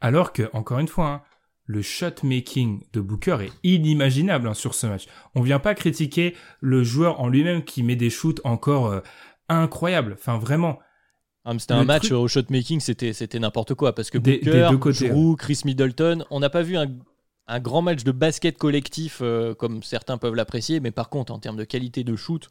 Alors que, encore une fois, hein, le shot making de Booker est inimaginable hein, sur ce match. On vient pas critiquer le joueur en lui-même qui met des shoots encore euh, incroyables. Enfin, vraiment. Ah, c'était un match au shot making, c'était c'était n'importe quoi parce que Booker, Drew, Chris Middleton, on n'a pas vu un un grand match de basket collectif euh, comme certains peuvent l'apprécier, mais par contre en termes de qualité de shoot,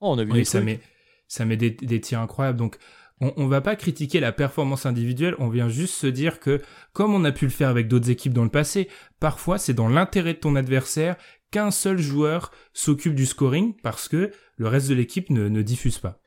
oh, on a vu oui, ça met ça met des, tirs incroyables. Donc on, on va pas critiquer la performance individuelle, on vient juste se dire que comme on a pu le faire avec d'autres équipes dans le passé, parfois c'est dans l'intérêt de ton adversaire qu'un seul joueur s'occupe du scoring parce que le reste de l'équipe ne, ne diffuse pas.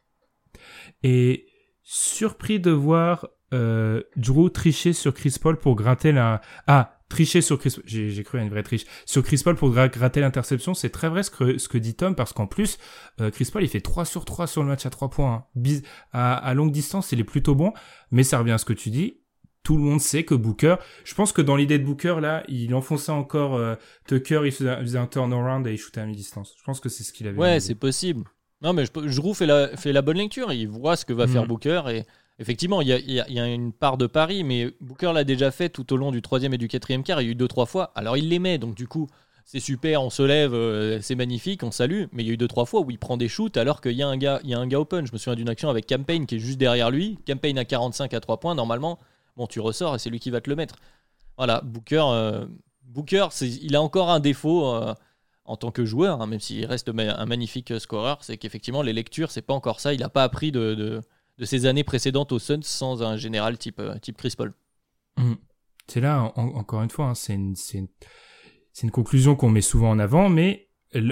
Et surpris de voir euh, Drew tricher sur Chris Paul pour gratter la... Ah, tricher sur Chris, j'ai cru à une vraie triche, sur Chris Paul pour gratter l'interception, c'est très vrai ce que, ce que dit Tom, parce qu'en plus, euh, Chris Paul, il fait 3 sur 3 sur le match à 3 points. Hein. À, à, longue distance, il est plutôt bon, mais ça revient à ce que tu dis. Tout le monde sait que Booker, je pense que dans l'idée de Booker, là, il enfonçait encore euh, Tucker, il faisait, un turnaround et il shootait à mi-distance. Je pense que c'est ce qu'il avait. Ouais, c'est possible. Non, mais je, fait la, fait la bonne lecture. Il voit ce que va faire mm. Booker et Effectivement, il y, a, une part de pari, mais Booker l'a déjà fait tout au long du troisième et du quatrième quart. Il y a eu deux, trois fois. Alors il les met, donc du coup, c'est super, on se lève, euh, c'est magnifique, on salue. Mais il y a eu deux, trois fois où il prend des shoots alors qu'il y, a un gars, y a un gars open. Je me souviens d'une action avec Campaign qui est juste derrière lui. Campaign à 45 à 3 points, normalement. Bon, tu ressors et c'est lui qui va te le mettre. Voilà, Booker, euh, Booker il a encore un défaut. Euh, en tant que joueur, hein, même s'il reste un magnifique scoreur, c'est qu'effectivement les lectures, c'est pas encore ça. Il n'a pas appris de ces années précédentes aux Suns sans un général type, euh, type Chris Paul. Mmh. C'est là, encore une fois, hein, c'est une, une, une, conclusion qu'on met souvent en avant, mais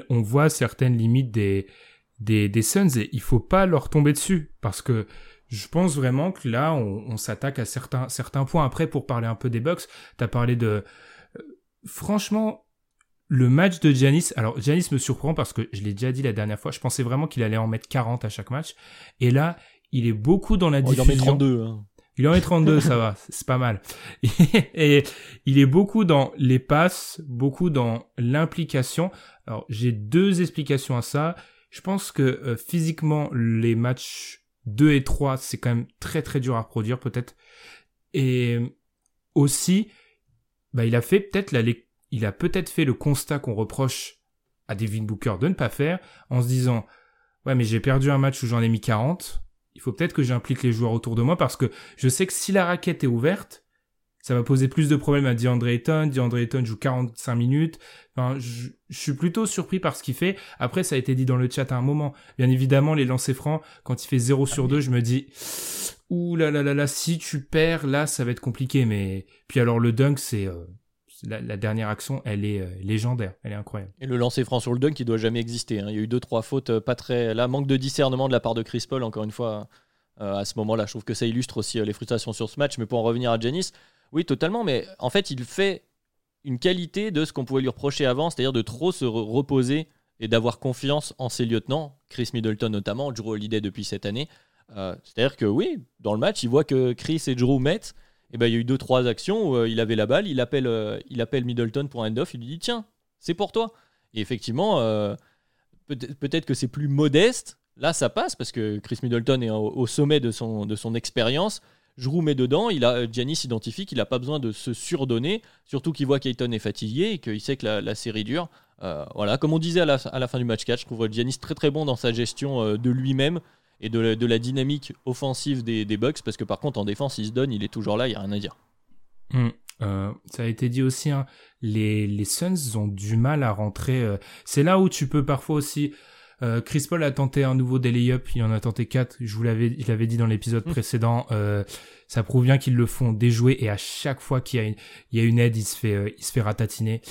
on voit certaines limites des, des, des Suns et il faut pas leur tomber dessus parce que je pense vraiment que là, on, s'attaque à certains, certains points. Après, pour parler un peu des Bucks, tu as parlé de... Euh, franchement, le match de Giannis, alors Giannis me surprend parce que je l'ai déjà dit la dernière fois, je pensais vraiment qu'il allait en mettre 40 à chaque match. Et là, il est beaucoup dans la diffusion. il en met 32. Hein. Il en met 32, ça va, c'est pas mal. Et il est beaucoup dans les passes, beaucoup dans l'implication. Alors, j'ai deux explications à ça. Je pense que euh, physiquement, les matchs 2 et 3, c'est quand même très très dur à reproduire peut-être. Et aussi, bah, il a fait peut-être la, il a peut-être fait le constat qu'on reproche à Devin Booker de ne pas faire en se disant, ouais, mais j'ai perdu un match où j'en ai mis 40 il faut peut-être que j'implique les joueurs autour de moi parce que je sais que si la raquette est ouverte, ça va poser plus de problèmes à DeAndre Ayton. DeAndre Ayton joue 45 minutes. Enfin, je, suis plutôt surpris par ce qu'il fait. Après, ça a été dit dans le chat à un moment. Bien évidemment, les lancers francs, quand il fait 0 sur 2, je me dis, ouh là là là là, si tu perds, là, ça va être compliqué. Mais puis alors le dunk, c'est euh, la, dernière action, elle est euh, légendaire, elle est incroyable. Et le lancer franc sur le dunk, qui doit jamais exister. Hein. Il y a eu deux trois fautes euh, pas très. Là, manque de discernement de la part de Chris Paul. Encore une fois, euh, à ce moment-là, je trouve que ça illustre aussi les frustrations sur ce match. Mais pour en revenir à Janis, oui, totalement. Mais en fait, il fait une qualité de ce qu'on pouvait lui reprocher avant, c'est-à-dire de trop se reposer et d'avoir confiance en ses lieutenants, Chris Middleton notamment, Drew Holiday depuis cette année. c'est-à-dire que oui, dans le match, il voit que Chris et Drew mettent et ben, il y a eu deux trois actions où euh, il avait la balle, il appelle, euh, il appelle Middleton pour un end-off, il lui dit tiens, c'est pour toi. Et effectivement, euh, peut-être que c'est plus modeste. Là, ça passe parce que Chris Middleton est au, sommet de son, de son expérience. Je met dedans, il a, Giannis identifie qu'il n'a pas besoin de se surdonner, surtout qu'il voit qu'Ayton est fatigué et qu'il sait que la, série dure. voilà, comme on disait à la, à la, fin du match 4, je trouve Giannis très très bon dans sa gestion de lui-même et de la, dynamique offensive des, des, Bucks, parce que par contre en défense il se donne, il est toujours là, il n'y a rien à dire. Hmm. Euh, ça a été dit aussi, hein, les, les Suns ont du mal à rentrer. Euh, c'est là où tu peux parfois aussi Euh, Chris Paul a tenté un nouveau daily up, il en a tenté quatre. Je vous l'avais, dit dans l'épisode Mmh. précédent. Ça prouve bien qu'ils le font déjouer et à chaque fois qu'il y a une, il y a une aide, il se fait, il se fait ratatiner.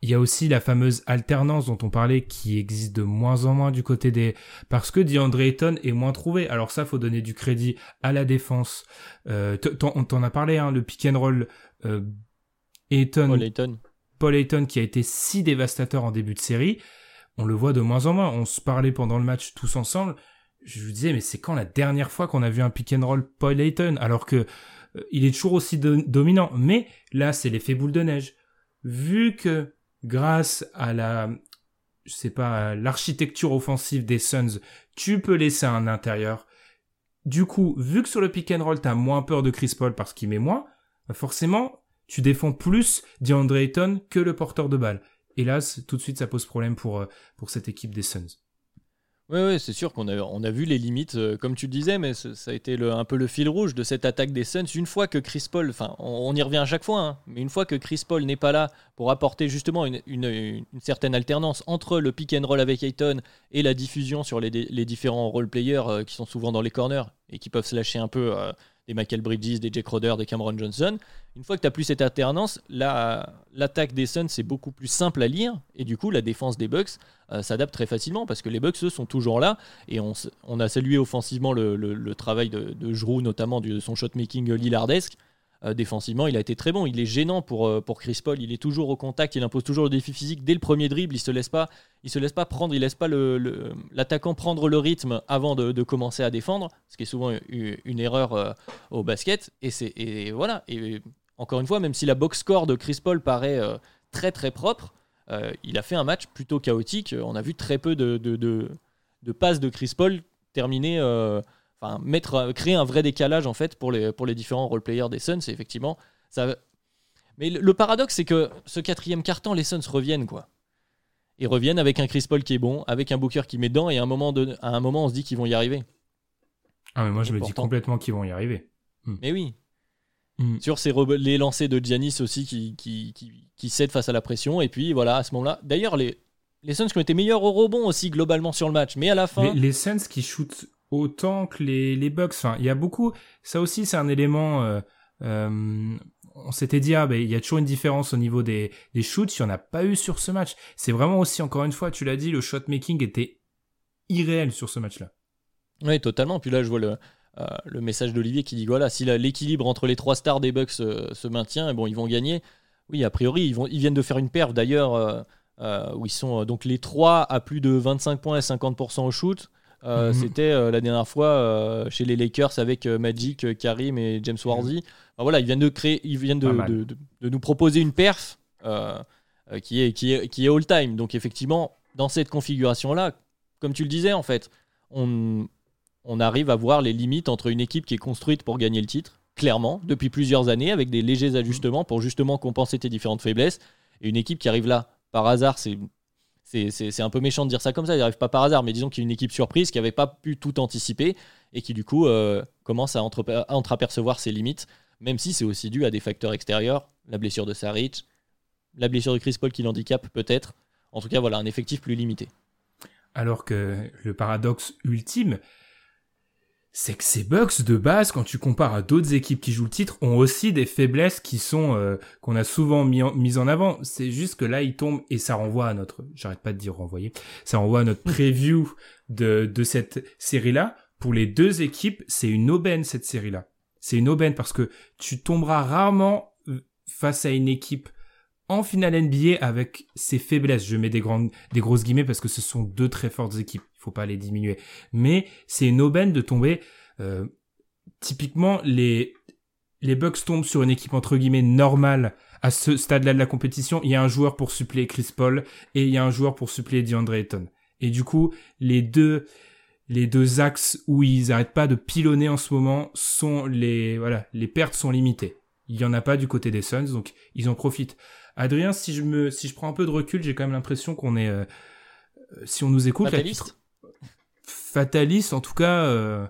Il y a aussi la fameuse alternance dont on parlait qui existe de moins en moins du côté des parce que DeAndre Ayton est moins trouvé. Alors ça faut donner du crédit à la défense. Euh, on t'en a parlé hein, le pick and roll euh, Ayton Paul Ayton. Paul Ayton qui a été si dévastateur en début de série, on le voit de moins en moins. On se parlait pendant le match tous ensemble. Je vous disais, mais c'est quand la dernière fois qu'on a vu un pick and roll Paul Ayton alors que euh, il est toujours aussi do- dominant. Mais là, c'est l'effet boule de neige. Vu que grâce à la, je sais pas, l'architecture offensive des Suns, tu peux laisser un intérieur. Du coup, vu que sur le pick and roll, t'as moins peur de Chris Paul parce qu'il met moins, bah forcément, tu défends plus DeAndre Ayton que le porteur de balle. C'est- tout de suite, ça pose problème pour, euh, pour cette équipe des Suns. Oui, c'est sûr qu'on a, on a vu les limites, euh, comme tu le disais, mais ça a été un peu le fil rouge de cette attaque des Suns. Une fois que Chris Paul, enfin, on, y revient à chaque fois, hein, mais une fois que Chris Paul n'est pas là pour apporter justement une, certaine alternance entre le pick and roll avec Ayton et la diffusion sur les, différents role-players euh, qui sont souvent dans les corners et qui peuvent se lâcher un peu euh, des Michael Bridges, des Jake Roder, des Cameron Johnson. Une fois que tu n'as plus cette alternance, la- l'attaque des Suns c'est beaucoup plus simple à lire et du coup la défense des Bucks euh, s'adapte très facilement parce que les Bucks eux sont toujours là et on, a salué offensivement le, le- travail de, de notamment de son shot making Lillardesque. Euh, défensivement, il a été très bon. Il est gênant pour, euh, pour Chris Paul. Il est toujours au contact. Il impose toujours le défi physique dès le premier dribble. Il se laisse pas, il se laisse pas prendre. Il laisse pas le- le- l'attaquant prendre le rythme avant de, de commencer à défendre, ce qui est souvent une, erreur euh, au basket. Et c'est et voilà. Et encore une fois, même si la box score de Chris Paul paraît très très propre, il a fait un match plutôt chaotique. On a vu très peu de, de, de- de passes de Chris Paul terminer, enfin mettre, euh, créer un vrai décalage en fait pour les, pour les différents role-players des Suns. C'est effectivement ça. Mais le, le paradoxe, c'est que ce quatrième carton, les Suns reviennent quoi. Ils reviennent avec un Chris Paul qui est bon, avec un Booker qui met dedans, et à un moment, de, à un moment on se dit qu'ils vont y arriver. Ah, mais moi, je Et me dis complètement qu'ils vont y arriver. Mais oui, Mm. sur ces les lancers de Giannis aussi qui, qui, qui, qui cèdent face à la pression. Et puis voilà, à ce moment-là. D'ailleurs, les, les Suns qui ont été meilleurs au rebond aussi globalement sur le match. Mais à la fin. Les, les Suns qui shootent autant que les, les Bucks, enfin, il y a beaucoup. Ça aussi, c'est un élément. euh, euh, on s'était dit, ah, ben, il y a toujours une différence au niveau des, des shoots. Il n'y en a pas eu sur ce match. C'est vraiment aussi, encore une fois, tu l'as dit, le shot making était irréel sur ce match-là. Oui, totalement. Puis là, je vois le, euh, le message d'Olivier qui dit voilà, si l'équilibre entre les trois stars des Bucks se maintient, eh bon, ils vont gagner. Oui, a priori, ils, vont, ils viennent de faire une perf d'ailleurs, où ils sont donc les trois à plus de 25 points et 50% au shoot. Euh, Mhm. C'était euh, la dernière fois euh, chez les Lakers avec Magic, Karim et James Worthy. Enfin, voilà, ils viennent de créer, ils viennent de, Pas mal. de- de- de nous proposer une perf qui est qui est qui est all time. Donc effectivement, dans cette configuration là, comme tu le disais en fait, on on arrive à voir les limites entre une équipe qui est construite pour gagner le titre, clairement, depuis plusieurs années, avec des légers ajustements pour justement compenser tes différentes faiblesses, et une équipe qui arrive là par hasard, c'est. C'est, un peu méchant de dire ça comme ça, il n'arrive pas par hasard, mais disons qu'il y a une équipe surprise qui n'avait pas pu tout anticiper et qui du coup euh, commence à entreapercevoir ses limites, même si c'est aussi dû à des facteurs extérieurs, la blessure de Saric, la blessure de Chris Paul qui l'handicape peut-être, en tout cas voilà, un effectif plus limité. Alors que le paradoxe ultime, c'est que ces Bucks de base, quand tu compares à d'autres équipes qui jouent le titre, ont aussi des faiblesses qui sont euh, qu'on a souvent mis en, mises en avant. C'est juste que là, ils tombent et ça renvoie à notre, j'arrête pas de dire renvoyer, ça renvoie à notre preview de de cette série-là. Pour les deux équipes, c'est une aubaine cette série-là. C'est une aubaine parce que tu tomberas rarement euh, face à une équipe en finale NBA avec ses faiblesses. Je mets des grandes, des grosses guillemets parce que ce sont deux très fortes équipes. Il faut pas les diminuer. Mais c'est une aubaine de tomber. euh, typiquement, les les Bucks tombent sur une équipe entre guillemets normale à ce stade-là de la compétition. Il y a un joueur pour suppléer Chris Paul et il y a un joueur pour suppléer DeAndre Ayton. Et du coup, les deux les deux axes où ils arrêtent pas de pilonner en ce moment sont les voilà les pertes sont limitées. Il y en a pas du côté des Suns, donc ils en profitent. Adrien, si je me, si je prends un peu de recul, j'ai quand même l'impression qu'on est, euh, si on nous écoute, Fataliste fataliste, en tout cas, euh,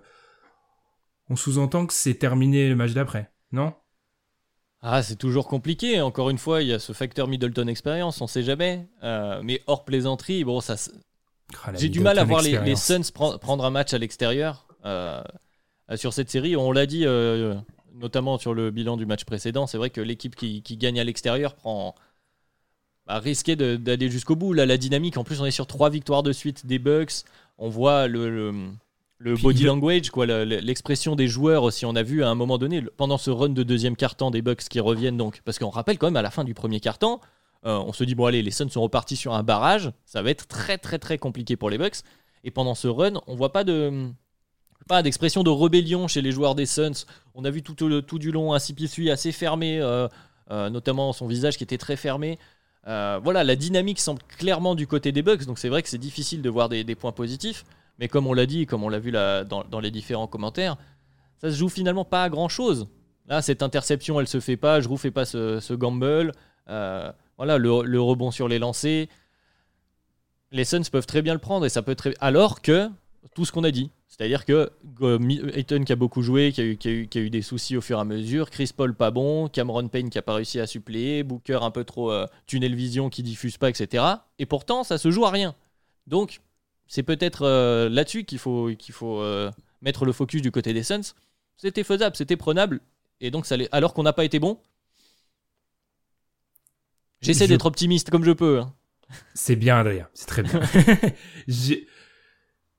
on sous-entend que c'est terminé le match d'après, non? Ah, c'est toujours compliqué. Encore une fois, il y a ce facteur Middleton expérience, on sait jamais. Euh, mais hors plaisanterie, bon, ça, s- J'ai du mal à voir les, Suns prendre un match à l'extérieur euh, sur cette série. On l'a dit, notamment sur le bilan du match précédent. C'est vrai que l'équipe qui, gagne à l'extérieur prend bah, risquer d'aller jusqu'au bout. Là, la dynamique, en plus, on est sur trois victoires de suite des Bucks. On voit le, le, body language, quoi, l'expression des joueurs aussi. On a vu à un moment donné, pendant ce run de deuxième quart-temps des Bucks qui reviennent donc, parce qu'on rappelle quand même à la fin du premier quart-temps, euh, on se dit bon allez, les Suns sont repartis sur un barrage, ça va être très très très compliqué pour les Bucks. Et pendant ce run, on voit pas de pas d'expression de rébellion chez les joueurs des Suns. On a vu tout, tout du long un CP3 assez fermé, euh, euh, notamment son visage qui était très fermé. Voilà, la dynamique semble clairement du côté des Bucks, donc c'est vrai que c'est difficile de voir des, points positifs. Mais comme on l'a dit, comme on l'a vu dans, les différents commentaires, ça se joue finalement pas à grand chose. Là, cette interception, elle se fait pas. Je ne fais pas ce, gamble. Voilà, le, rebond sur les lancers. Les Suns peuvent très bien le prendre et ça peut. Alors que tout ce qu'on a dit. C'est-à-dire que Ayton qui a beaucoup joué, qui a, eu, qui, a eu, des soucis au fur et à mesure, Chris Paul pas bon, Cameron Payne qui a pas réussi à suppléer, Booker un peu trop euh, tunnel vision qui diffuse pas, etc. Et pourtant, ça se joue à rien. Donc, c'est peut-être euh, là-dessus qu'il faut, qu'il faut euh, mettre le focus du côté des Suns. C'était faisable, c'était prenable. Et donc, ça alors qu'on n'a pas été bon, J'essaie d'être optimiste comme je peux. Hein. C'est bien, Adrien. C'est très bien. J'ai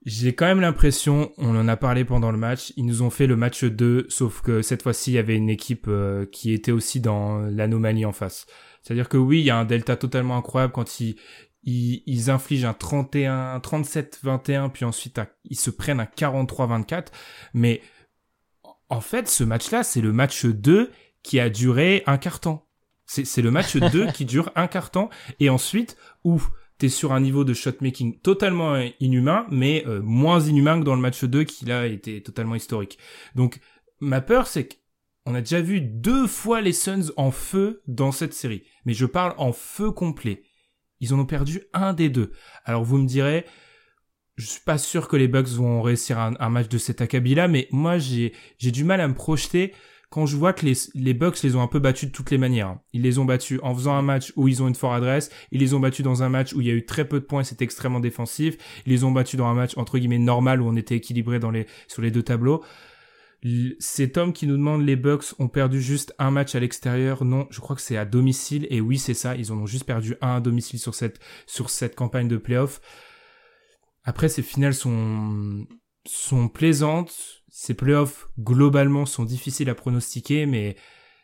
quand même l'impression, on en a parlé pendant le match, ils nous ont fait le match 2, sauf que cette fois-ci, il y avait une équipe euh, qui était aussi dans l'anomalie en face. C'est-à-dire que oui, il y a un delta totalement incroyable quand ils, ils, infligent un 31, 37-21, puis ensuite ils se prennent un 43-24. Mais en fait, ce match-là, c'est le match 2 qui a duré un quart temps. C'est le match 2 qui dure un quart temps et ensuite où t'es sur un niveau de shotmaking totalement inhumain, mais euh, moins inhumain que dans le match 2 qui là était totalement historique. Donc ma peur c'est qu'on a déjà vu deux fois les Suns en feu dans cette série, mais je parle en feu complet. Ils en ont perdu un des deux. Alors vous me direz, je suis pas sûr que les Bucks vont réussir un, match de cet acabit-là, mais moi j'ai du mal à me projeter quand je vois que les, les Bucks les ont un peu battus de toutes les manières. Ils les ont battus en faisant un match où ils ont une forte adresse, ils les ont battus dans un match où il y a eu très peu de points, c'est extrêmement défensif, ils les ont battus dans un match entre guillemets normal où on était équilibré dans les, sur les deux tableaux. C'est Tom qui nous demande les Bucks ont perdu juste un match à l'extérieur? Non, je crois que c'est à domicile. Et oui, c'est ça. Ils en ont juste perdu un à domicile sur cette, sur cette campagne de playoff. Après, ces finales sont, sont plaisantes ces playoffs, globalement, sont difficiles à pronostiquer, mais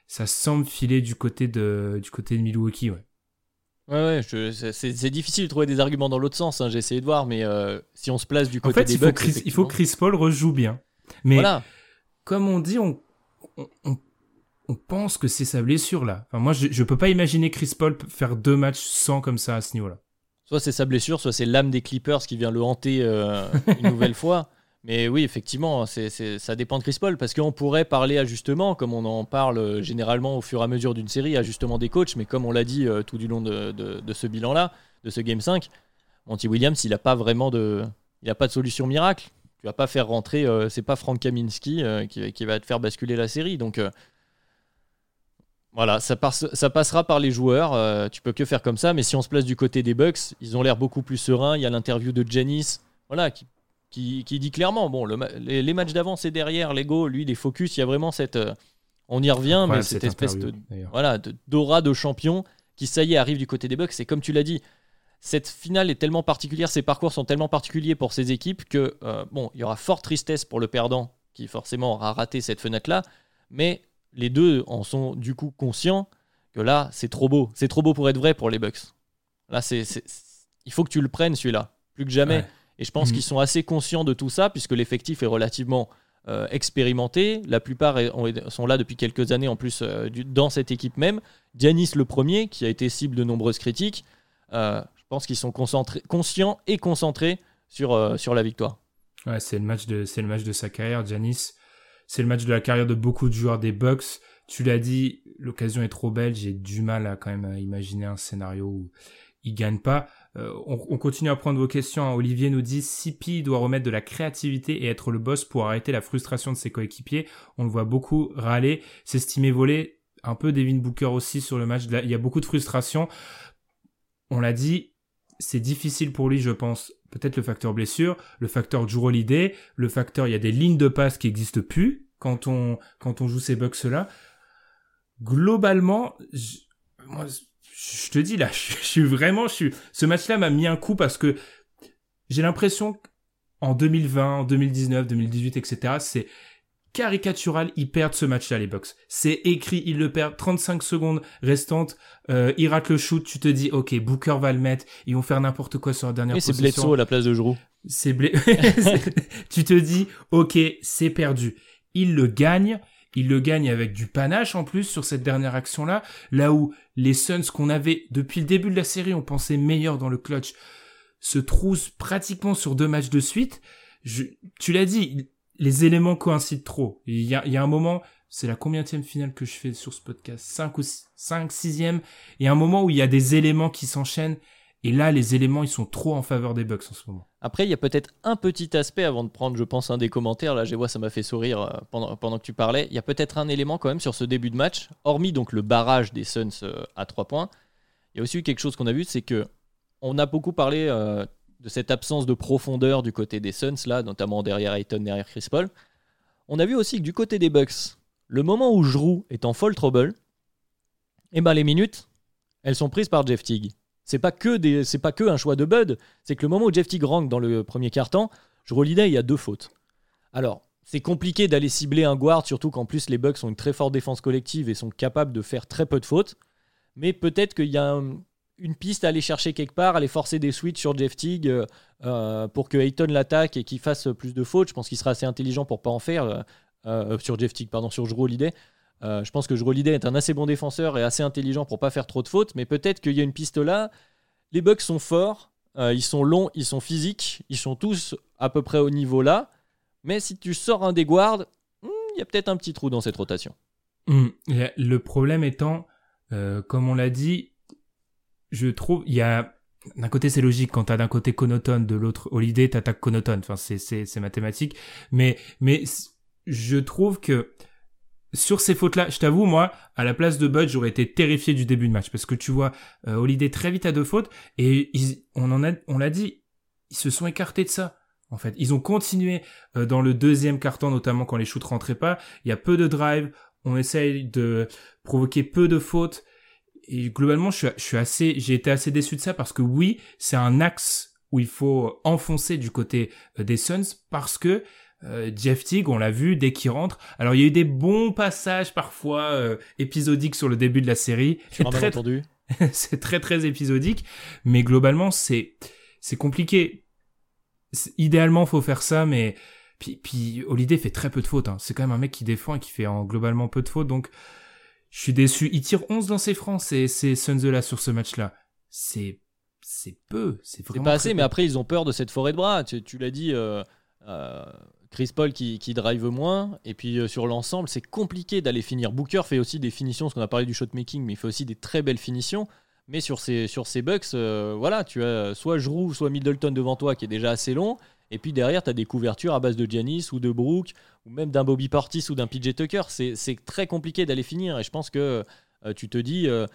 ça semble filer du côté de, du côté de Milwaukee, ouais. Ouais, ouais c'est difficile de trouver des arguments dans l'autre sens. Hein, J'ai essayé de voir, mais euh, si on se place du côté des il Bucks, il faut que Chris Paul rejoue bien. Mais voilà. comme on dit, on, on, on pense que c'est sa blessure là. Enfin, moi, je, je peux pas imaginer Chris Paul faire deux matchs sans comme ça à ce niveau-là. Soit c'est sa blessure, soit c'est l'âme des Clippers qui vient le hanter euh, une nouvelle fois. Mais oui, effectivement, ça dépend de Chris Paul, parce qu'on pourrait parler ajustement, comme on en parle euh, généralement au fur et à mesure d'une série, ajustement des coachs, mais comme on l'a dit euh, tout du long de, ce bilan-là, de ce Game 5, Monty Williams, il n'a pas vraiment de, il a pas de solution miracle. Tu vas pas faire rentrer, euh, c'est pas Frank Kaminski qui, va te faire basculer la série. Donc voilà, ça, ça, passera par les joueurs. tu peux que faire comme ça, mais si on se place du côté des Bucks, ils ont l'air beaucoup plus sereins. Il y a l'interview de Janice, voilà, qui qui, dit clairement, bon, les, matchs d'avant c'est derrière, l'ego, lui, les focus, il y a vraiment cette, euh, on y revient, mais cette, espèce de, voilà, d'aura de, champion qui, ça y est, arrive du côté des Bucks. Et comme tu l'as dit, cette finale est tellement particulière, ces parcours sont tellement particuliers pour ces équipes que, euh, bon, il y aura forte tristesse pour le perdant qui forcément aura raté cette fenêtre-là, mais les deux en sont du coup conscients que là, c'est trop beau. C'est trop beau pour être vrai pour les Bucks. Là, c'est, il faut que tu le prennes celui-là, plus que jamais. Et je pense mhm. qu'ils sont assez conscients de tout ça, puisque l'effectif est relativement euh, expérimenté. La plupart sont là depuis quelques années en plus euh, dans cette équipe même. Dianis le premier, qui a été cible de nombreuses critiques, euh, je pense qu'ils sont conscients et concentrés sur, sur la victoire. Ouais, c'est le, match de, le match de sa carrière, Giannis. C'est le match de la carrière de beaucoup de joueurs des Bucks. Tu l'as dit, l'occasion est trop belle. J'ai du mal à quand même imaginer un scénario où il gagne pas. Euh, on, continue à prendre vos questions. Hein. Olivier nous dit Sipi doit remettre de la créativité et être le boss pour arrêter la frustration de ses coéquipiers. On le voit beaucoup râler, s'estimer voler. Un peu Devin Booker aussi sur le match. Il y a beaucoup de frustration. On l'a dit, c'est difficile pour lui, je pense. Peut-être le facteur blessure, le facteur Drew Holiday, le facteur, il y a des lignes de passe qui existent plus quand on, quand on joue ces Bucks là. Globalement, moi, je te dis là, je, suis vraiment, je suis, ce match-là m'a mis un coup parce que j'ai l'impression qu'en 2020, en 2019, 2018, etc., c'est, caricatural, ils perdent ce match-là, les Bucks. C'est écrit, ils le perdent. 35 secondes restantes, euh, ils ratent le shoot, tu te dis, ok, Booker va le mettre, ils vont faire n'importe quoi sur la dernière Et c'est Bledsoe à la place de Giroud. C'est tu te dis, ok, c'est perdu. Ils le gagnent, ils le gagnent avec du panache en plus sur cette dernière action-là, là où les Suns qu'on avait depuis le début de la série, on pensait meilleurs dans le clutch, se troussent pratiquement sur deux matchs de suite. Tu l'as dit, les éléments coïncident trop. Il y a, il y a un moment, c'est la combienième finale que je fais sur ce podcast 5 ou 5, 6e. Il y a un moment où il y a des éléments qui s'enchaînent. Et là, les éléments, ils sont trop en faveur des Bucks en ce moment. Après, il y a peut-être un petit aspect avant de prendre, je pense, un des commentaires. Là, je vois, ça m'a fait sourire euh, pendant, pendant que tu parlais. Il y a peut-être un élément quand même sur ce début de match, hormis donc le barrage des Suns euh, à 3 points. Il y a aussi quelque chose qu'on a vu, c'est que on a beaucoup parlé euh, de cette absence de profondeur du côté des Suns, là, notamment derrière Ayton, derrière Chris Paul. On a vu aussi que du côté des Bucks, le moment où Jrou est en fall trouble, eh ben les minutes, elles sont prises par Jeff Teague. C'est pas que c'est pas que un choix de Bud, c'est que le moment où Jeff Teague rank dans le premier quart-temps, Jrou Holiday, il y a deux fautes. Alors, c'est compliqué d'aller cibler un guard, surtout qu'en plus les Bucks ont une très forte défense collective et sont capables de faire très peu de fautes. Mais peut-être qu'il y a un, une piste à aller chercher quelque part, aller forcer des switches sur Jeff Teague euh, euh, pour que Ayton l'attaque et qu'il fasse plus de fautes. Je pense qu'il sera assez intelligent pour pas en faire euh, sur Jeff Teague, pardon, sur Holiday. Je pense que Jrue Holiday est un assez bon défenseur et assez intelligent pour pas faire trop de fautes, mais peut-être qu'il y a une piste là. Les Bucks sont forts, ils sont longs, ils sont physiques, ils sont tous à peu près au niveau là. Mais si tu sors un des guards, hmm, il y a peut-être un petit trou dans cette rotation. Hmm. Le problème étant, comme on l'a dit, je trouve, il y a d'un côté c'est logique quand t'as d'un côté Connaughton, de l'autre Holiday, t'attaques Connaughton. Enfin c'est c'est c'est mathématique. Mais mais je trouve que sur ces fautes-là, je t'avoue, moi, à la place de Bud, j'aurais été terrifié du début de match parce que tu vois, euh, Holiday très vite à deux fautes et on l'a dit, ils se sont écartés de ça. En fait, ils ont continué euh, dans le deuxième carton, notamment quand les shoots rentraient pas. Il y a peu de drive, on essaye de provoquer peu de fautes et globalement, j'ai été assez déçu de ça parce que oui, c'est un axe où il faut enfoncer du côté euh, des Suns parce que euh, Jeff Teague, on l'a vu dès qu'il rentre. Alors il y a eu des bons passages parfois euh, épisodiques sur le début de la série. C'est très entendu. c'est très très épisodique, mais globalement c'est c'est compliqué. Idéalement, faut faire ça, mais puis puis Holiday fait très peu de fautes. Hein. C'est quand même un mec qui défend et qui fait en globalement peu de fautes, donc je suis déçu. Il tire 11 dans ses francs, c'est, c'est Sunzela sur ce match-là. C'est, c'est peu. C'est vraiment. pas assez, mais après, ils ont peur de cette forêt de bras. Tu, l'as dit, euh, euh, Chris Paul qui, drive moins. Et puis euh, sur l'ensemble, c'est compliqué d'aller finir. Booker fait aussi des finitions, parce qu'on a parlé du shotmaking, mais il fait aussi des très belles finitions. Mais sur ces, sur bucks, voilà, tu as soit Jrou, soit Middleton devant toi qui est déjà assez long. Et puis derrière, tu as des couvertures à base de Giannis ou de Brook, ou même d'un Bobby Portis ou d'un PJ Tucker. C'est très compliqué d'aller finir. Et je pense que euh, tu te dis, euh,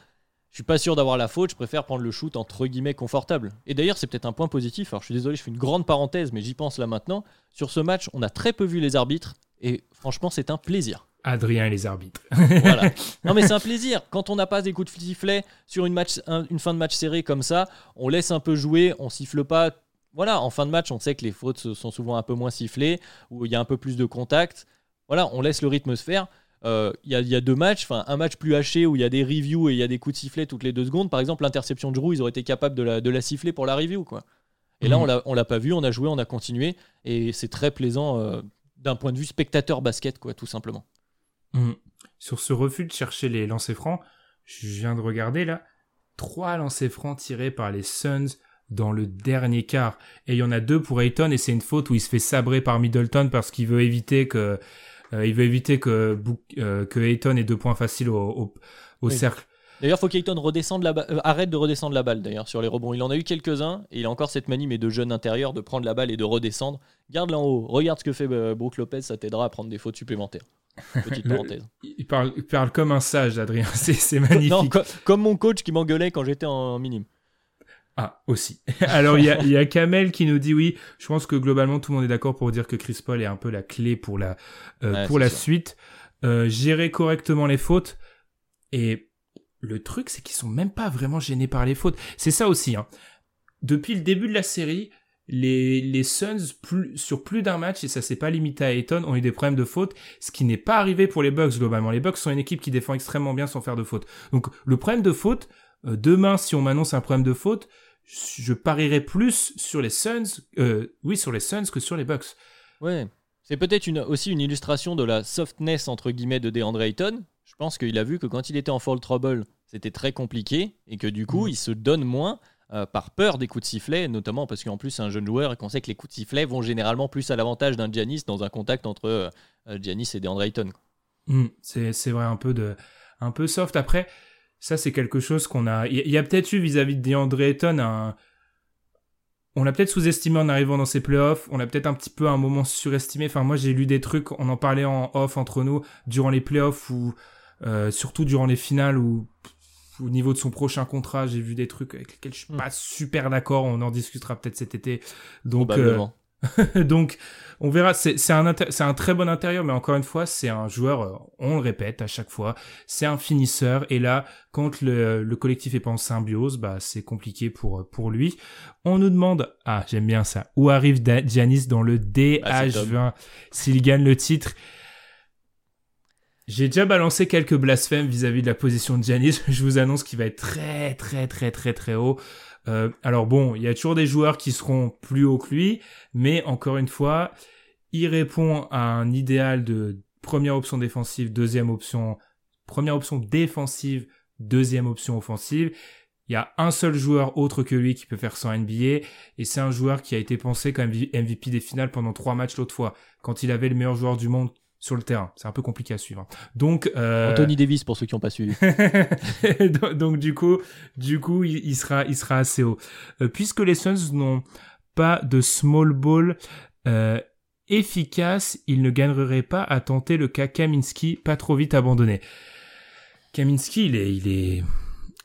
je suis pas sûr d'avoir la faute, je préfère prendre le shoot entre guillemets confortable. Et d'ailleurs, c'est peut-être un point positif. Alors je suis désolé, je fais une grande parenthèse, mais j'y pense là maintenant. Sur ce match, on a très peu vu les arbitres. Et franchement, c'est un plaisir. Adrien et les arbitres. voilà. Non mais c'est un plaisir. Quand on n'a pas des coups de sifflet sur une, match, une fin de match serrée comme ça, on laisse un peu jouer, on siffle pas voilà, en fin de match, on sait que les fautes sont souvent un peu moins sifflées, où il y a un peu plus de contact. Voilà, on laisse le rythme se faire. Euh, il y, a deux matchs, enfin un match plus haché où il y a des reviews et il y a des coups de sifflet toutes les deux secondes. Par exemple, l'interception de Drew, ils auraient été capables de la, de la siffler pour la review. Quoi. Et là, mhm. on l'a pas vu, on a joué, on a continué. Et c'est très plaisant euh, d'un point de vue spectateur basket, quoi, tout simplement. Mhm. Sur ce refus de chercher les lancers francs, je viens de regarder là, trois lancers francs tirés par les Suns dans le dernier quart. Et il y en a deux pour Ayton et c'est une faute où il se fait sabrer par Middleton parce qu'il veut éviter que il veut éviter que euh, que Ayton ait deux points faciles au, au, cercle. D'ailleurs, faut qu'Ayton redescende la euh, arrête de redescendre la balle d'ailleurs sur les rebonds. Il en a eu quelques-uns et il a encore cette manie mais de jeune intérieur de prendre la balle et de redescendre. Garde-la en haut. Regarde ce que fait Brook Lopez, ça t'aidera à prendre des fautes supplémentaires. Petite parenthèse. il, parle, il parle comme un sage, Adrien. C'est magnifique. comme mon coach qui m'engueulait quand j'étais en minime. Ah, aussi. Alors, il y a, y a Kamel qui nous dit oui. Je pense que globalement, tout le monde est d'accord pour dire que Chris Paul est un peu la clé pour la, euh, pour la suite. Euh, gérer correctement les fautes. Et le truc, c'est qu'ils sont même pas vraiment gênés par les fautes. C'est ça aussi, hein. Depuis le début de la série, les, les Suns, plus, sur plus d'un match, et ça s'est pas limité à Ayton, ont eu des problèmes de faute, ce qui n'est pas arrivé pour les Bucks globalement. Les Bucks sont une équipe qui défend extrêmement bien sans faire de faute. Donc, le problème de faute, euh, demain, si on m'annonce un problème de faute, je parierais plus sur les Suns, euh, oui, sur les Suns que sur les Bucks. Ouais. C'est peut-être une, aussi une illustration de la softness entre guillemets de DeAndre Ayton. Je pense qu'il a vu que quand il était en fall trouble, c'était très compliqué et que du coup, mm. il se donne moins euh, par peur des coups de sifflet, notamment parce qu'en plus c'est un jeune joueur et qu'on sait que les coups de sifflet vont généralement plus à l'avantage d'un Giannis dans un contact entre euh, Giannis et DeAndre Ayton. Mm. c'est vrai un peu de un peu soft. Après, ça, c'est quelque chose qu'on a. Il y, a peut-être eu vis-à-vis de DeAndre Ayton un. On l'a peut-être sous-estimé en arrivant dans ces playoffs. On l'a peut-être un petit peu à un moment surestimé. Enfin, moi, j'ai lu des trucs. On en parlait en off entre nous durant les playoffs ou euh, surtout durant les finales où au niveau de son prochain contrat, j'ai vu des trucs avec lesquels je suis hmm. pas super d'accord. On en discutera peut-être cet été. Donc, euh, Donc, on verra. C'est un, un très bon intérieur, mais encore une fois, c'est un joueur, euh, on le répète à chaque fois, c'est un finisseur. Et là, quand le, le collectif est pas en symbiose, bah, c'est compliqué pour, pour lui. On nous demande, ah, j'aime bien ça, où arrive Giannis dans le DH20 ah, s'il gagne le titre. J'ai déjà balancé quelques blasphèmes vis-à-vis -vis de la position de Giannis. Je vous annonce qu'il va être très, très, très, très, très haut. Euh, alors bon, il y a toujours des joueurs qui seront plus hauts que lui, mais encore une fois, il répond à un idéal de première option défensive, deuxième option, première option défensive, deuxième option offensive. Il y a un seul joueur autre que lui qui peut faire en NBA, et c'est un joueur qui a été pensé comme MVP des finales pendant trois matchs l'autre fois, quand il avait le meilleur joueur du monde sur le terrain. C'est un peu compliqué à suivre. Donc euh... Anthony Davis pour ceux qui n'ont pas suivi. donc, du coup, du coup, il, sera, il sera assez haut. Euh, puisque les Suns n'ont pas de small ball euh, efficace, ils ne gagneraient pas à tenter le cas Kaminski, pas trop vite abandonné. Kaminski, il est, il est.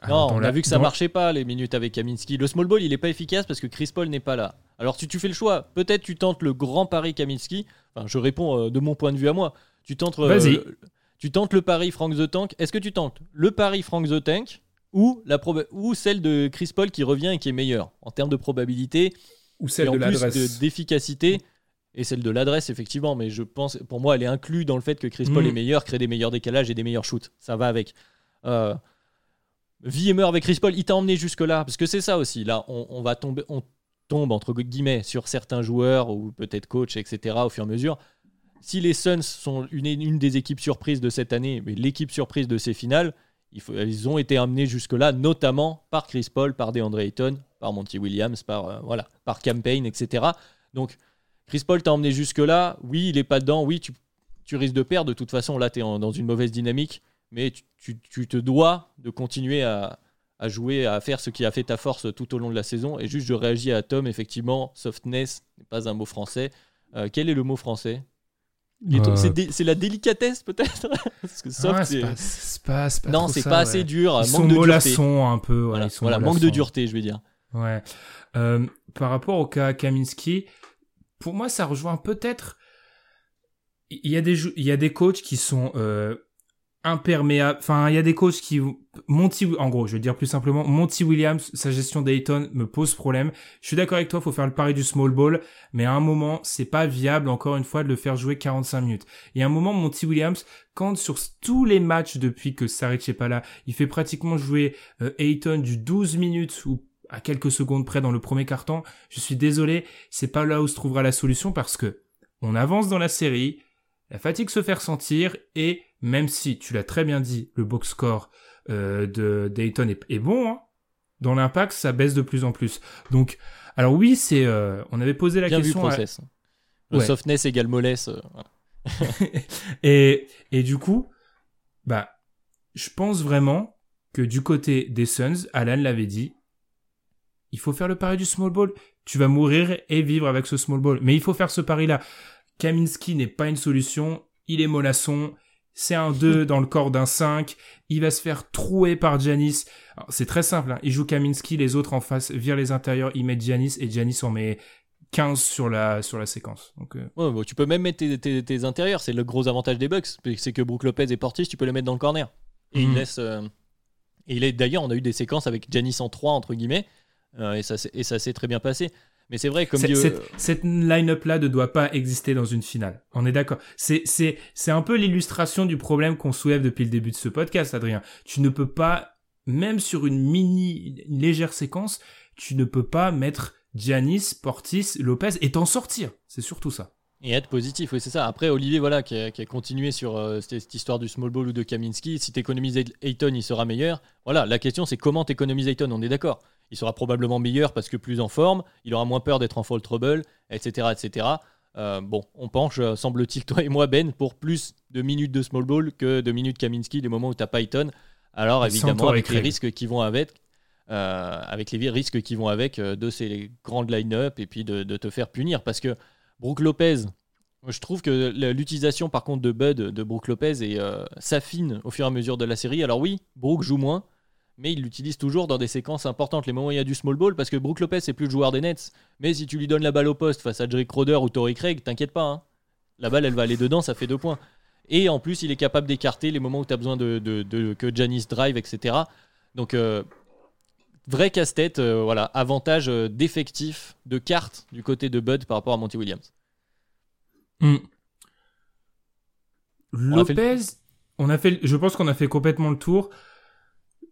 non, on a vu que ça marchait pas les minutes avec Kaminski. Le small ball, il est pas efficace parce que Chris Paul n'est pas là. Alors si tu fais le choix, peut-être tu tentes le grand pari Kaminski. Enfin, je réponds euh, de mon point de vue à moi. Tu tentes, euh, tu tentes le pari Frank the Tank. Est-ce que tu tentes le pari Frank the Tank ou, la ou celle de Chris Paul qui revient et qui est meilleure en termes de probabilité ou celle de l'adresse d'efficacité et celle de l'adresse effectivement mais je pense pour moi elle est inclue dans le fait que Chris Paul mm. est meilleur crée des meilleurs décalages et des meilleurs shoots ça va avec euh, vie et meurt avec Chris Paul il t'a emmené jusque là parce que c'est ça aussi là on, on va tomber on tombe entre guillemets sur certains joueurs ou peut-être coach, etc. au fur et à mesure. Si les Suns sont une, une des équipes surprises de cette année, mais l'équipe surprise de ces finales, il ils ont été amenés jusque-là, notamment par Chris Paul, par DeAndre Ayton, par Monty Williams, par, euh, voilà, par Campaign, etc. Donc, Chris Paul t'a emmené jusque-là. Oui, il n'est pas dedans. Oui, tu, tu, risques de perdre. De toute façon, là, tu es dans une mauvaise dynamique. Mais tu, tu, te dois de continuer à, à jouer, à faire ce qui a fait ta force tout au long de la saison. Et juste, je réagis à Tom, effectivement, softness n'est pas un mot français. Euh, quel est le mot français? Euh, C'est la délicatesse peut-être Parce que soft, c'est pas, Non, c'est pas assez dur. Ils manque sont de un peu. Voilà, voilà manque de dureté, je vais dire. Ouais. Euh, par rapport au cas Kaminski, pour moi, ça rejoint peut-être. Il y a des il y a des coachs qui sont imperméable. Enfin, il y a des coachs qui Monty, en gros, je vais dire plus simplement, Monty Williams, sa gestion d'Ayton me pose problème. Je suis d'accord avec toi, faut faire le pari du small ball, mais à un moment, c'est pas viable, encore une fois, de le faire jouer 45 minutes. Et à un moment, Monty Williams, quand sur tous les matchs depuis que Saric est pas là, il fait pratiquement jouer euh, Ayton du 12 minutes ou à quelques secondes près dans le premier carton, je suis désolé, c'est pas là où se trouvera la solution parce que on avance dans la série, la fatigue se fait sentir et même si, tu l'as très bien dit, le box score euh, de Dayton est, bon, hein, dans l'impact, ça baisse de plus en plus. Donc, alors oui, c'est, euh, on avait posé la question. Vu process. Le softness égale mollesse. Euh, et, et du coup, bah, je pense vraiment que du côté des Suns, Alan l'avait dit, il faut faire le pari du small ball. Tu vas mourir et vivre avec ce small ball. Mais il faut faire ce pari-là. Kaminski n'est pas une solution. Il est mollasson c'est un 2 dans le corps d'un 5, il va se faire trouer par Janis. C'est très simple, hein. il joue Kaminski, les autres en face virent les intérieurs, il met Janis et Janis en met 15 sur la, sur la séquence. Donc, euh, Ouais, bon, tu peux même mettre tes, tes- tes intérieurs. C'est le gros avantage des Bucks. C'est que Brook Lopez et Portis, tu peux les mettre dans le corner. Et il Mhm. laisse. euh, et il est d'ailleurs, on a eu des séquences avec Janis en 3 entre guillemets, euh, et ça s'est- et ça s'est très bien passé. Mais c'est vrai, comme euh, cette, cette line-up-là ne doit pas exister dans une finale. On est d'accord. C'est, c'est, c'est un peu l'illustration du problème qu'on soulève depuis le début de ce podcast, Adrien. Tu ne peux pas, même sur une mini, une légère séquence, tu ne peux pas mettre Giannis, Portis, Lopez et t'en sortir. C'est surtout ça. Et être positif, oui, c'est ça. Après, Olivier, voilà, qui a, qui a continué sur euh, cette, cette histoire du small ball ou de Kaminski. Si tu économises Ayton, il sera meilleur. Voilà, la question, c'est comment tu économises Ayton On est d'accord. Il sera probablement meilleur parce que plus en forme, il aura moins peur d'être en fall trouble, etc. etc. Euh, bon, on penche, euh, semble-t-il, toi et moi, Ben, pour plus de minutes de small ball que de minutes Kaminski, du moment où tu n'as pas Ayton. Alors, évidemment, avec les risques qui vont avec, euh, avec les risques qui vont avec euh, de ces grandes line-up et puis de, de te faire punir. Parce que Brook Lopez, je trouve que l'utilisation par contre de Bud, de Brook Lopez, s'affine au fur et à mesure de la série. Alors oui, Brook joue moins, mais il l'utilise toujours dans des séquences importantes, les moments où il y a du small ball, parce que Brook Lopez c'est plus le joueur des Nets. Mais si tu lui donnes la balle au poste face à Jake Crowder ou Torrey Craig, t'inquiète pas, hein. la balle elle va aller dedans, ça fait deux points. Et en plus, il est capable d'écarter les moments où tu as besoin de, de- de- que Janis drive, etc. Donc, euh, vrai casse-tête, euh, voilà, avantage euh, d'effectif, de carte du côté de Bud par rapport à Monty Williams. Hmm. On a fait Lopez, on a fait, je pense qu'on a fait complètement le tour.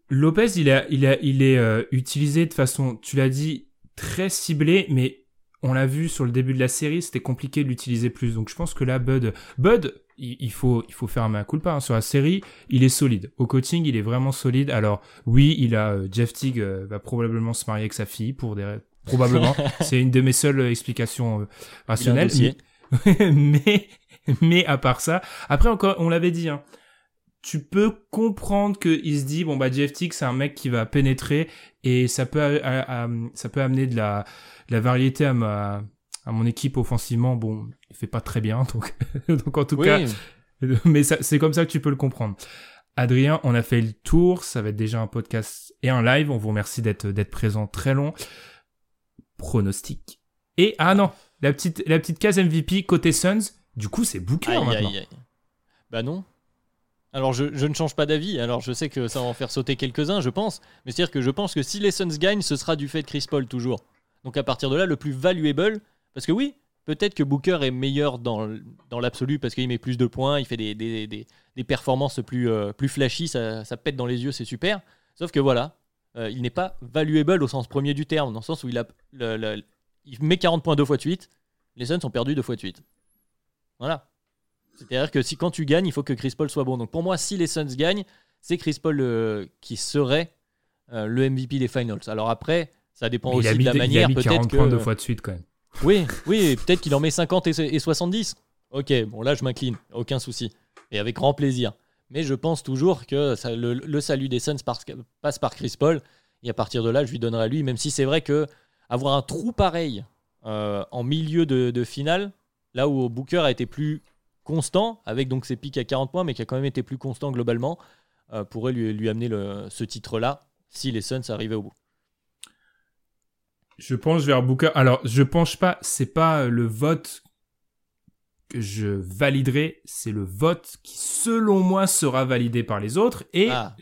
Lopez, il a, il a, il est euh, utilisé de façon, tu l'as dit, très ciblée, mais on l'a vu sur le début de la série, c'était compliqué de l'utiliser plus. Donc je pense que là, Bud, Bud, il, il faut, il faut faire un mea culpa hein. sur la série. Il est solide. Au coaching, il est vraiment solide. Alors oui, il a euh, Jeff Teague euh, va probablement se marier avec sa fille pour des, probablement. C'est une de mes seules euh, explications rationnelles. dossier. mais mais à part ça, après encore, on l'avait dit, hein, tu peux comprendre que il se dit bon bah Jeff Teague c'est un mec qui va pénétrer et ça peut a- a- a- ça peut amener de la de la variété à ma à mon équipe offensivement. Bon, il fait pas très bien donc donc en tout Oui, cas, mais c'est comme ça que tu peux le comprendre. Adrien, on a fait le tour, ça va être déjà un podcast et un live. On vous remercie d'être d'être présent très long. Pronostic. Et ah non, la petite la petite case MVP côté Suns. Du coup, c'est Booker Aïe, maintenant. aïe, aïe. Bah non. Alors je, ne change pas d'avis, alors je sais que ça va en faire sauter quelques-uns, je pense, mais c'est-à-dire que je pense que si les Suns gagnent, ce sera du fait de Chris Paul toujours. Donc à partir de là, le plus valuable, parce que oui, peut-être que Booker est meilleur dans, l'absolu parce qu'il met plus de points, il fait des, des, des- performances plus, euh, plus flashy, ça, pète dans les yeux, c'est super. Sauf que voilà, euh, il n'est pas valuable au sens premier du terme, dans le sens où il, a, il met 40 points deux fois de suite, les Suns ont perdu deux fois de suite. Voilà. C'est-à-dire que si quand tu gagnes, il faut que Chris Paul soit bon. Donc pour moi, si les Suns gagnent, c'est Chris Paul euh, qui serait euh, le MVP des Finals. Alors après, ça dépend Mais aussi de la des- manière. Peut-être 40 que points deux fois de suite quand même. oui, oui, peut-être qu'il en met 50 et, et 70. Ok, bon là je m'incline, aucun souci. Et avec grand plaisir. Mais je pense toujours que ça- le, le salut des Suns passe, passe par Chris Paul. Et à partir de là, je lui donnerai à lui, même si c'est vrai que avoir un trou pareil euh, en milieu de, de finale, là où Booker a été plus constant, avec donc ses pics à 40 points, mais qui a quand même été plus constant globalement, euh, pourrait lui, lui amener le- ce titre-là si les Suns arrivaient au bout. Je penche vers Booker. Alors, je penche pas, c'est pas le vote que je validerai, c'est le vote qui, selon moi, sera validé par les autres. Et, Ah,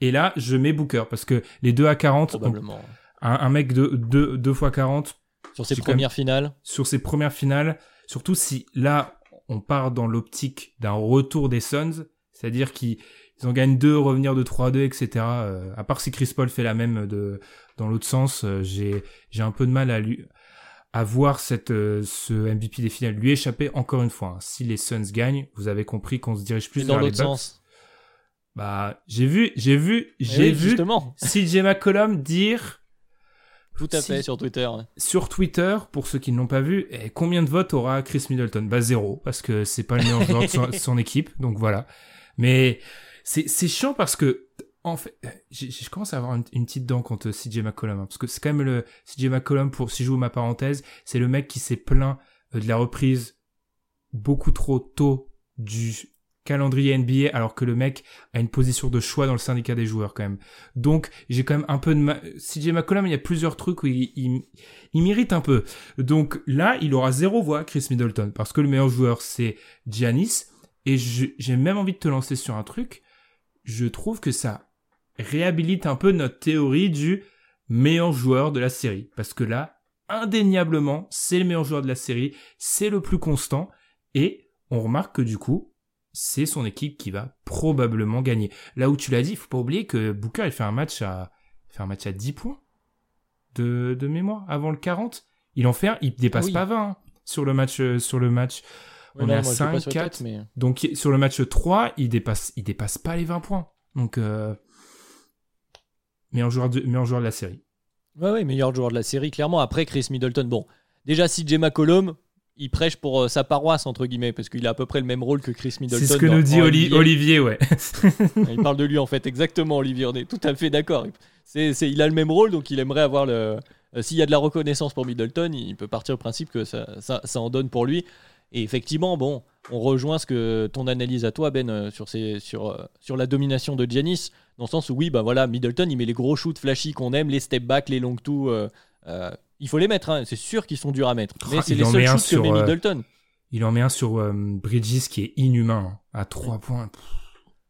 et là, je mets Booker parce que les deux à 40, on- probablement. un, un mec de 2 deux, fois 40 Sur ses premières finales, sur ses premières finales, surtout si là, on part dans l'optique d'un retour des Suns, c'est-à-dire qu'ils ils en gagnent deux, revenir de 3-2, etc. Euh, à part si Chris Paul fait la même de dans l'autre sens, euh, j'ai j'ai un peu de mal à lui à voir cette euh, ce MVP des finales lui échapper encore une fois. hein. Si les Suns gagnent, vous avez compris qu'on se dirige plus dans l'autre sens. Bah, j'ai vu, j'ai vu, j'ai oui, vu Justement, CJ McCollum dire tout à Si- fait sur Twitter. ouais. sur Twitter, pour ceux qui ne l'ont pas vu, et combien de votes aura Chris Middleton? Bah zéro, parce que c'est pas le meilleur joueur de son, son équipe, donc voilà. Mais c'est chiant parce que en fait, j'ai- je commence à avoir une, une petite dent contre CJ McCollum, hein, parce que c'est quand même le CJ McCollum pour si je joue ma parenthèse, c'est le mec qui s'est plaint euh, de la reprise beaucoup trop tôt du calendrier NBA alors que le mec a une position de choix dans le syndicat des joueurs quand même. Donc j'ai quand même un peu de ma... CJ McCollum, il y a plusieurs trucs où il, il, il un peu. Donc là, il aura zéro voix, Chris Middleton, parce que le meilleur joueur c'est Giannis. Et j'ai même envie de te lancer sur un truc. Je trouve que ça réhabilite un peu notre théorie du meilleur joueur de la série. Parce que là, indéniablement, c'est le meilleur joueur de la série, c'est le plus constant, et on remarque que du coup, c'est son équipe qui va probablement gagner. Là où tu l'as dit, il faut pas oublier que Booker, il fait un match à, fait un match à 10 points de, de mémoire avant le 40. Il en fait un, il dépasse pas 20 hein, sur le match, euh, sur le match. on est à 5, 4. mais... Donc, sur le match 3, il dépasse, il dépasse pas les 20 points. Donc, euh, meilleur joueur de, meilleur joueur de la série. Ouais, ouais, meilleur joueur de la série, clairement. Après, Chris Middleton, bon, déjà, si Jay McCollum, il prêche pour euh, sa paroisse, entre guillemets, parce qu'il a à peu près le même rôle que Chris Middleton. C'est ce que nous dit Olivier. ouais. il parle de lui, en fait, exactement, Olivier, on est tout à fait d'accord. C'est, il a le même rôle, donc il aimerait avoir le. Euh, s'il y a de la reconnaissance pour Middleton, il peut partir au principe que ça, ça, ça en donne pour lui. Et effectivement, bon, on rejoint ce que ton analyse à toi, Ben, euh, sur, sur, sur la domination de Giannis dans le sens où oui, bah voilà, Middleton, il met les gros shoots flashy qu'on aime, les step back, les long two. Euh, euh, il faut les mettre, hein. c'est sûr qu'ils sont durs à mettre. Mais c'est les seuls shoots que met euh, Middleton. il en met un sur Bridges qui est inhumain, hein, à 3 points.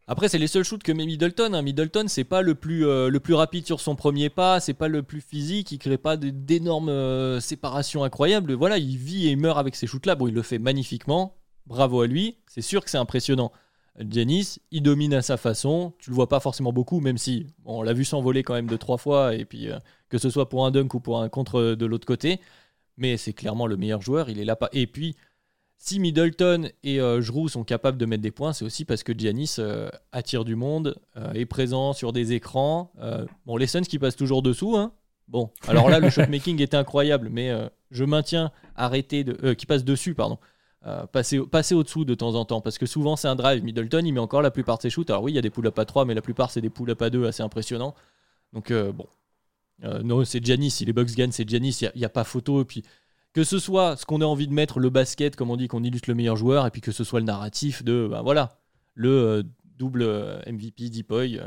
Après, c'est les seuls shoots que met Middleton. Hein. Middleton, c'est pas le plus, le plus rapide sur son premier pas, c'est pas le plus physique, il crée pas d'énormes séparations incroyables. Voilà, il vit et meurt avec ces shoots-là. Bon, il le fait magnifiquement. Bravo à lui. C'est sûr que c'est impressionnant. Janice, il domine à sa façon. Tu le vois pas forcément beaucoup, même si on l'a vu s'envoler quand même deux trois fois, et puis euh, que ce soit pour un dunk ou pour un contre de l'autre côté. Mais c'est clairement le meilleur joueur. Il est là pas. Et puis, si Middleton et euh, sont capables de mettre des points, c'est aussi parce que Giannis euh, attire du monde, euh, est présent sur des écrans. bon, les Suns qui passent toujours dessous, hein. Bon, alors là, le shotmaking était incroyable, mais je maintiens arrêter de. qui passe dessus, pardon. Euh, passer, passer au-dessous de temps en temps. Parce que souvent, c'est un drive. Middleton, il met encore la plupart de ses shoots. Alors oui, il y a des pull-up à 3, mais la plupart, c'est des pull-up à 2 assez impressionnants. Donc euh, bon. Euh, non, c'est Giannis. Si les Bucks gagnent, c'est Giannis. Il n'y a, pas photo. Puis, que ce soit ce qu'on a envie de mettre, le basket, comme on dit, qu'on illustre le meilleur joueur, et puis que ce soit le narratif de, ben voilà, le double MVP Deepoy.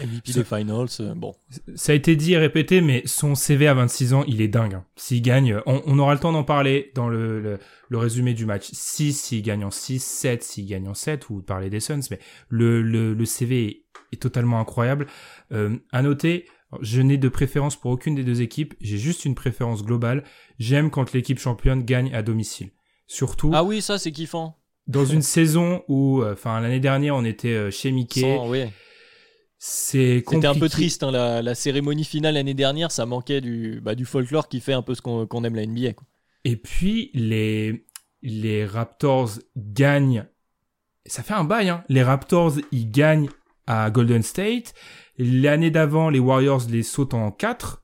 MVP des finals, euh, bon. Ça a été dit et répété, mais son CV à 26 ans, il est dingue. Hein. S'il gagne, on, aura le temps d'en parler dans le, le, résumé du match. 6, s'il gagne en 6, 7, s'il gagne en 7, ou parler des Suns, mais le, le, le CV est, totalement incroyable. Euh, à noter, je n'ai de préférence pour aucune des deux équipes, j'ai juste une préférence globale. J'aime quand l'équipe championne gagne à domicile. Surtout. Ah oui, ça c'est kiffant. Dans une saison où, euh, enfin l'année dernière, on était euh, chez Mickey. oui c'est C'était un peu triste, hein, la, cérémonie finale l'année dernière, ça manquait du, bah, du folklore qui fait un peu ce qu'on aime la NBA. Et puis, les, les Raptors gagnent. Ça fait un bail, hein. Les Raptors, ils gagnent à Golden State. L'année d'avant, les Warriors les sautent en 4.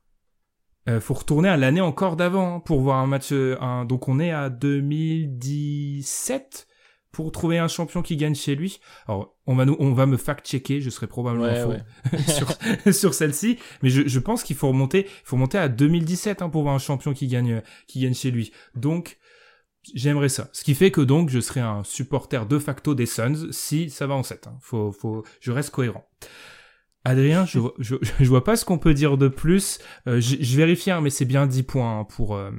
Euh, faut retourner à l'année encore d'avant hein, pour voir un match. Euh, un... Donc on est à 2017 pour trouver un champion qui gagne chez lui. Alors, on va nous, on va me fact-checker, je serai probablement faux sur, sur celle-ci, mais je, je pense qu'il faut remonter, il faut remonter à 2017 hein, pour voir un champion qui gagne, qui gagne chez lui. Donc, j'aimerais ça. Ce qui fait que donc, je serai un supporter de facto des Suns si ça va en 7. Hein. Faut, faut, je reste cohérent. Adrien, je, vois, je, je vois pas ce qu'on peut dire de plus. Euh, je, je, vérifie, hein, mais c'est bien 10 points hein, pour, euh,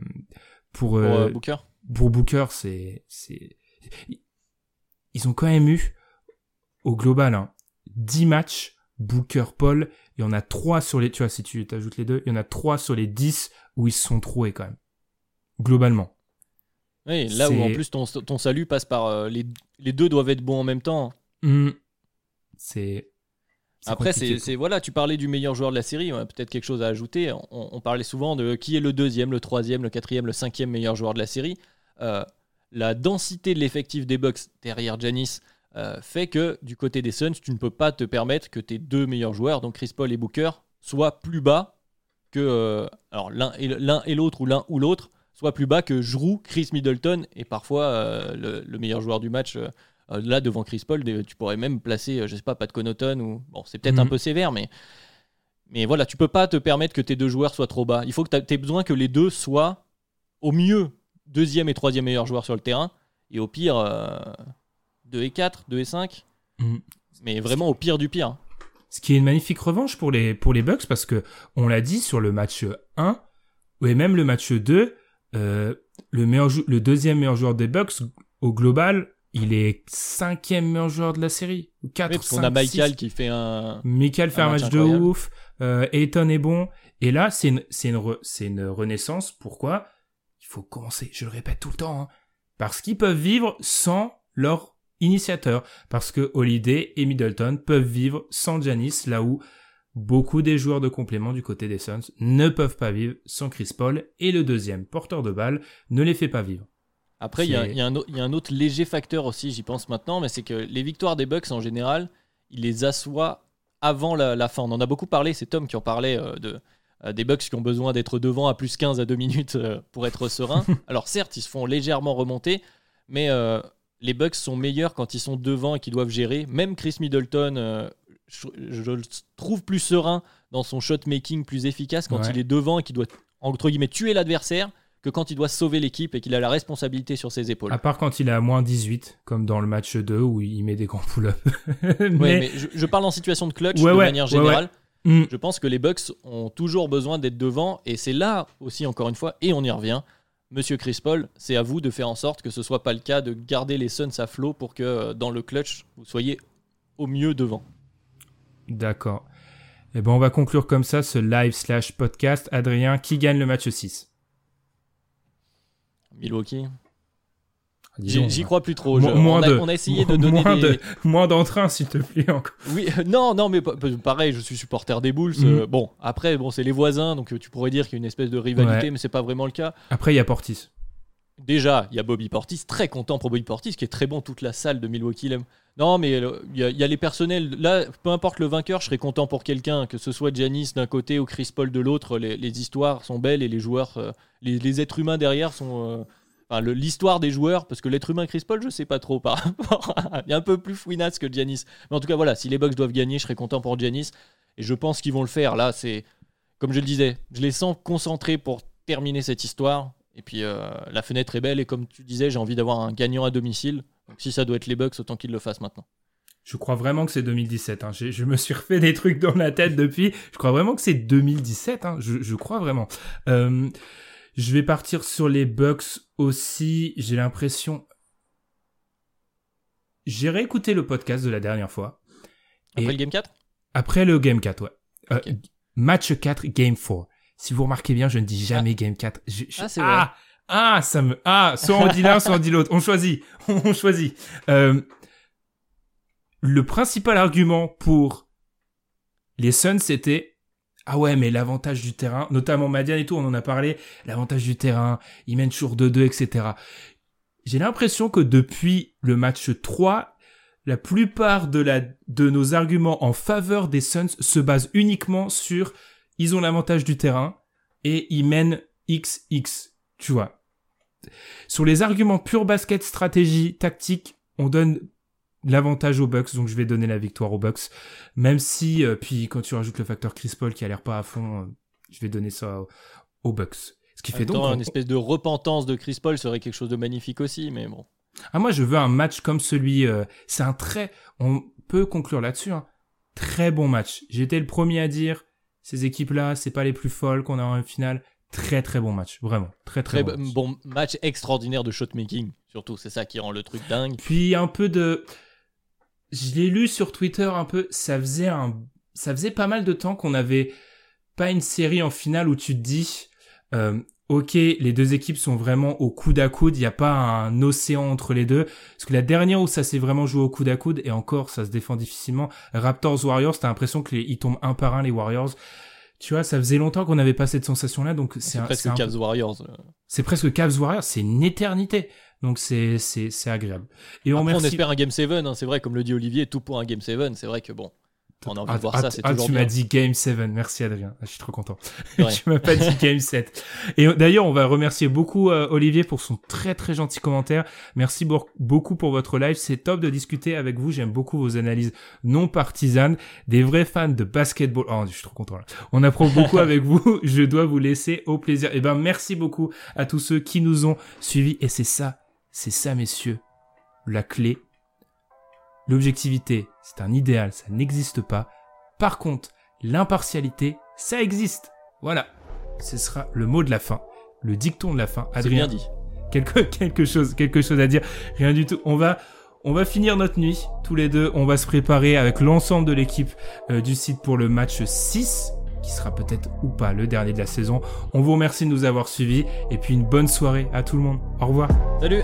pour, pour euh, Booker. Pour Booker, c'est, c'est, ils ont quand même eu, au global, hein, 10 matchs, Booker, Paul, il y en a 3 sur les, tu vois, si tu t'ajoutes les deux, il y en a 3 sur les 10 où ils se sont troués quand même. Globalement. Oui, là où en plus ton, ton salut passe par, euh, les, les, deux doivent être bons en même temps. Mmh. C'est, après, c'est voilà, tu parlais du meilleur joueur de la série, on a peut-être quelque chose à ajouter. On, parlait souvent de qui est le deuxième, le troisième, le quatrième, le cinquième meilleur joueur de la série. Euh, la densité de l'effectif des Bucks derrière Janis euh, fait que du côté des Suns, tu ne peux pas te permettre que tes deux meilleurs joueurs, donc Chris Paul et Booker, soient plus bas que euh, alors l'un et l'autre ou l'un ou l'autre soit plus bas que Drew, Chris Middleton et parfois euh, le, meilleur joueur du match. là devant Chris Paul, tu pourrais même placer, je sais pas, Pat Connaughton ou bon, c'est peut-être un mhm. peu sévère, mais mais voilà, tu peux pas te permettre que tes deux joueurs soient trop bas. Il faut que tu aies besoin que les deux soient au mieux deuxième et troisième meilleur joueur sur le terrain. Et au pire, euh, 2 et 4, 2 et 5. Mm. Mais vraiment au pire du pire. Ce qui est une magnifique revanche pour les, pour les Bucks parce que, on l'a dit sur le match 1, et même le match 2, euh, le, meilleur le deuxième meilleur joueur des Bucks, au global, il est cinquième meilleur joueur de la série. 4, oui, parce qu'on a Michael qui fait un. Michael fait un, match, de ouf. Euh, Ayton est bon. Et là, c'est une, une, c'est une renaissance. Pourquoi? Il faut commencer. Je le répète tout le temps. Hein, parce qu'ils peuvent vivre sans leur initiateur. Parce que Holiday et Middleton peuvent vivre sans Janis, là où beaucoup des joueurs de complément du côté des Suns ne peuvent pas vivre sans Chris Paul. Et le deuxième porteur de balle ne les fait pas vivre. Après, il y, a un autre léger facteur aussi, j'y pense maintenant, mais c'est que les victoires des Bucks en général, ils les assoient avant la, fin. On en a beaucoup parlé, c'est Tom qui en parlait euh, de, des Bucks qui ont besoin d'être devant à plus 15 à 2 minutes euh, pour être serein. Alors certes, ils se font légèrement remonter, mais les Bucks sont meilleurs quand ils sont devant et qu'ils doivent gérer. Même Chris Middleton, je, le trouve plus serein dans son shot making, plus efficace quand il est devant et qu'il doit entre guillemets tuer l'adversaire que quand il doit sauver l'équipe et qu'il a la responsabilité sur ses épaules. À part quand il est à moins 18, comme dans le match 2 où il met des grands pull-ups. mais... mais je, parle en situation de clutch de manière générale. Mm. Je pense que les Bucks ont toujours besoin d'être devant et c'est là aussi, encore une fois, et on y revient. Monsieur Chris Paul, c'est à vous de faire en sorte que ce soit pas le cas, de garder les Suns à flot pour que euh, dans le clutch, vous soyez au mieux devant. D'accord. Et eh ben on va conclure comme ça ce live slash podcast. Adrien, qui gagne le match 6 Milwaukee. J'y crois plus trop. moins on, a, on, a, essayé de donner moins des... moins d'entrain, s'il te plaît. Encore. Oui, euh, non, non, mais pareil, je suis supporter des Bulls. Euh, bon, après, bon, c'est les voisins, donc euh, tu pourrais dire qu'il y a une espèce de rivalité, mais c'est pas vraiment le cas. Après, il y a Portis. Déjà, il y a Bobby Portis, très content pour Bobby Portis, qui est très bon. Toute la salle de Milwaukee l'aime. Non, mais il y, a les personnels. Là, peu importe le vainqueur, je serais content pour quelqu'un, que ce soit Janis d'un côté ou Chris Paul de l'autre. Les, histoires sont belles et les joueurs, les, êtres humains derrière sont l'histoire des joueurs, parce que l'être humain Chris Paul, je sais pas trop par rapport Il est un peu plus fouinasse que Giannis. Mais en tout cas, voilà, si les Bucks doivent gagner, je serais content pour Giannis. Et je pense qu'ils vont le faire. Là, c'est, comme je le disais, je les sens concentrés pour terminer cette histoire. Et puis, euh, la fenêtre est belle. Et comme tu disais, j'ai envie d'avoir un gagnant à domicile. Donc, si ça doit être les Bucks, autant qu'ils le fassent maintenant. Je crois vraiment que c'est 2017. Hein. Je me suis refait des trucs dans la tête depuis. Je crois vraiment que c'est 2017. Hein. Je, je, crois vraiment. Euh, je vais partir sur les Bucks aussi. J'ai l'impression. J'ai réécouté le podcast de la dernière fois. Après le Game 4 Après le Game 4, ouais. Euh, match 4, Game 4. Si vous remarquez bien, je ne dis jamais ah. Game 4. Ah, c'est ah, ah, ça me... Ah, soit on dit l'un, soit on dit l'autre. On choisit. on choisit. Euh, le principal argument pour les Suns, c'était ah ouais, mais l'avantage du terrain, notamment Madiane et tout, on en a parlé, l'avantage du terrain, ils mènent toujours 2-2, etc. J'ai l'impression que depuis le match 3, la plupart de, la, de nos arguments en faveur des Suns se basent uniquement sur ils ont l'avantage du terrain et ils mènent XX, tu vois. Sur les arguments pur basket, stratégie, tactique, on donne l'avantage aux Bucks, donc je vais donner la victoire aux Bucks. Même si, euh, puis quand tu rajoutes le facteur Chris Paul qui a l'air pas à fond, euh, je vais donner ça aux, Bucks. Ce qui fait donc une espèce de repentance de Chris Paul serait quelque chose de magnifique aussi, mais bon. Ah moi je veux un match comme celui. Euh, c'est un très. On peut conclure là-dessus. Hein. Très bon match. J'étais le premier à dire ces équipes-là, c'est pas les plus folles qu'on a en finale. Très très bon match, vraiment très très, bon, match. bon match extraordinaire de shotmaking, surtout c'est ça qui rend le truc dingue. Puis un peu de je l'ai lu sur Twitter un peu, ça faisait un, ça faisait pas mal de temps qu'on avait pas une série en finale où tu te dis, euh, ok, les deux équipes sont vraiment au coude à coude, il n'y a pas un océan entre les deux. Parce que la dernière où ça s'est vraiment joué au coude à coude, et encore, ça se défend difficilement, Raptors Warriors, t'as l'impression qu'ils tombent un par un les Warriors. Tu vois, ça faisait longtemps qu'on n'avait pas cette sensation-là, donc c'est presque Cavs Warriors. Euh. C'est presque Cavs Warriors, c'est une éternité. Donc c'est c'est agréable. Et on, on espère un Game 7, hein, c'est vrai, comme le dit Olivier, tout pour un Game 7, c'est vrai que bon. On a envie de voir ça, c'est ah, toujours tu m'as dit Game 7, merci Adrien, ah, je suis trop content. tu m'as pas dit Game 7. Et d'ailleurs, on va remercier beaucoup euh, Olivier pour son très très gentil commentaire. Merci beaucoup pour votre live, c'est top de discuter avec vous, j'aime beaucoup vos analyses non partisanes, des vrais fans de basketball. Oh, je suis trop content là. On apprend beaucoup avec vous, je dois vous laisser au plaisir. Et eh ben merci beaucoup à tous ceux qui nous ont suivis et c'est ça c'est ça, messieurs, la clé L'objectivité, c'est un idéal, ça n'existe pas. Par contre, l'impartialité, ça existe. Voilà. Ce sera le mot de la fin, le dicton de la fin. C'est bien dit. Quelque, quelque chose, quelque chose à dire. Rien du tout. On va, on va finir notre nuit tous les deux. On va se préparer avec l'ensemble de l'équipe euh, du site pour le match 6 qui sera peut-être ou pas le dernier de la saison. On vous remercie de nous avoir suivis et puis une bonne soirée à tout le monde. Au revoir. Salut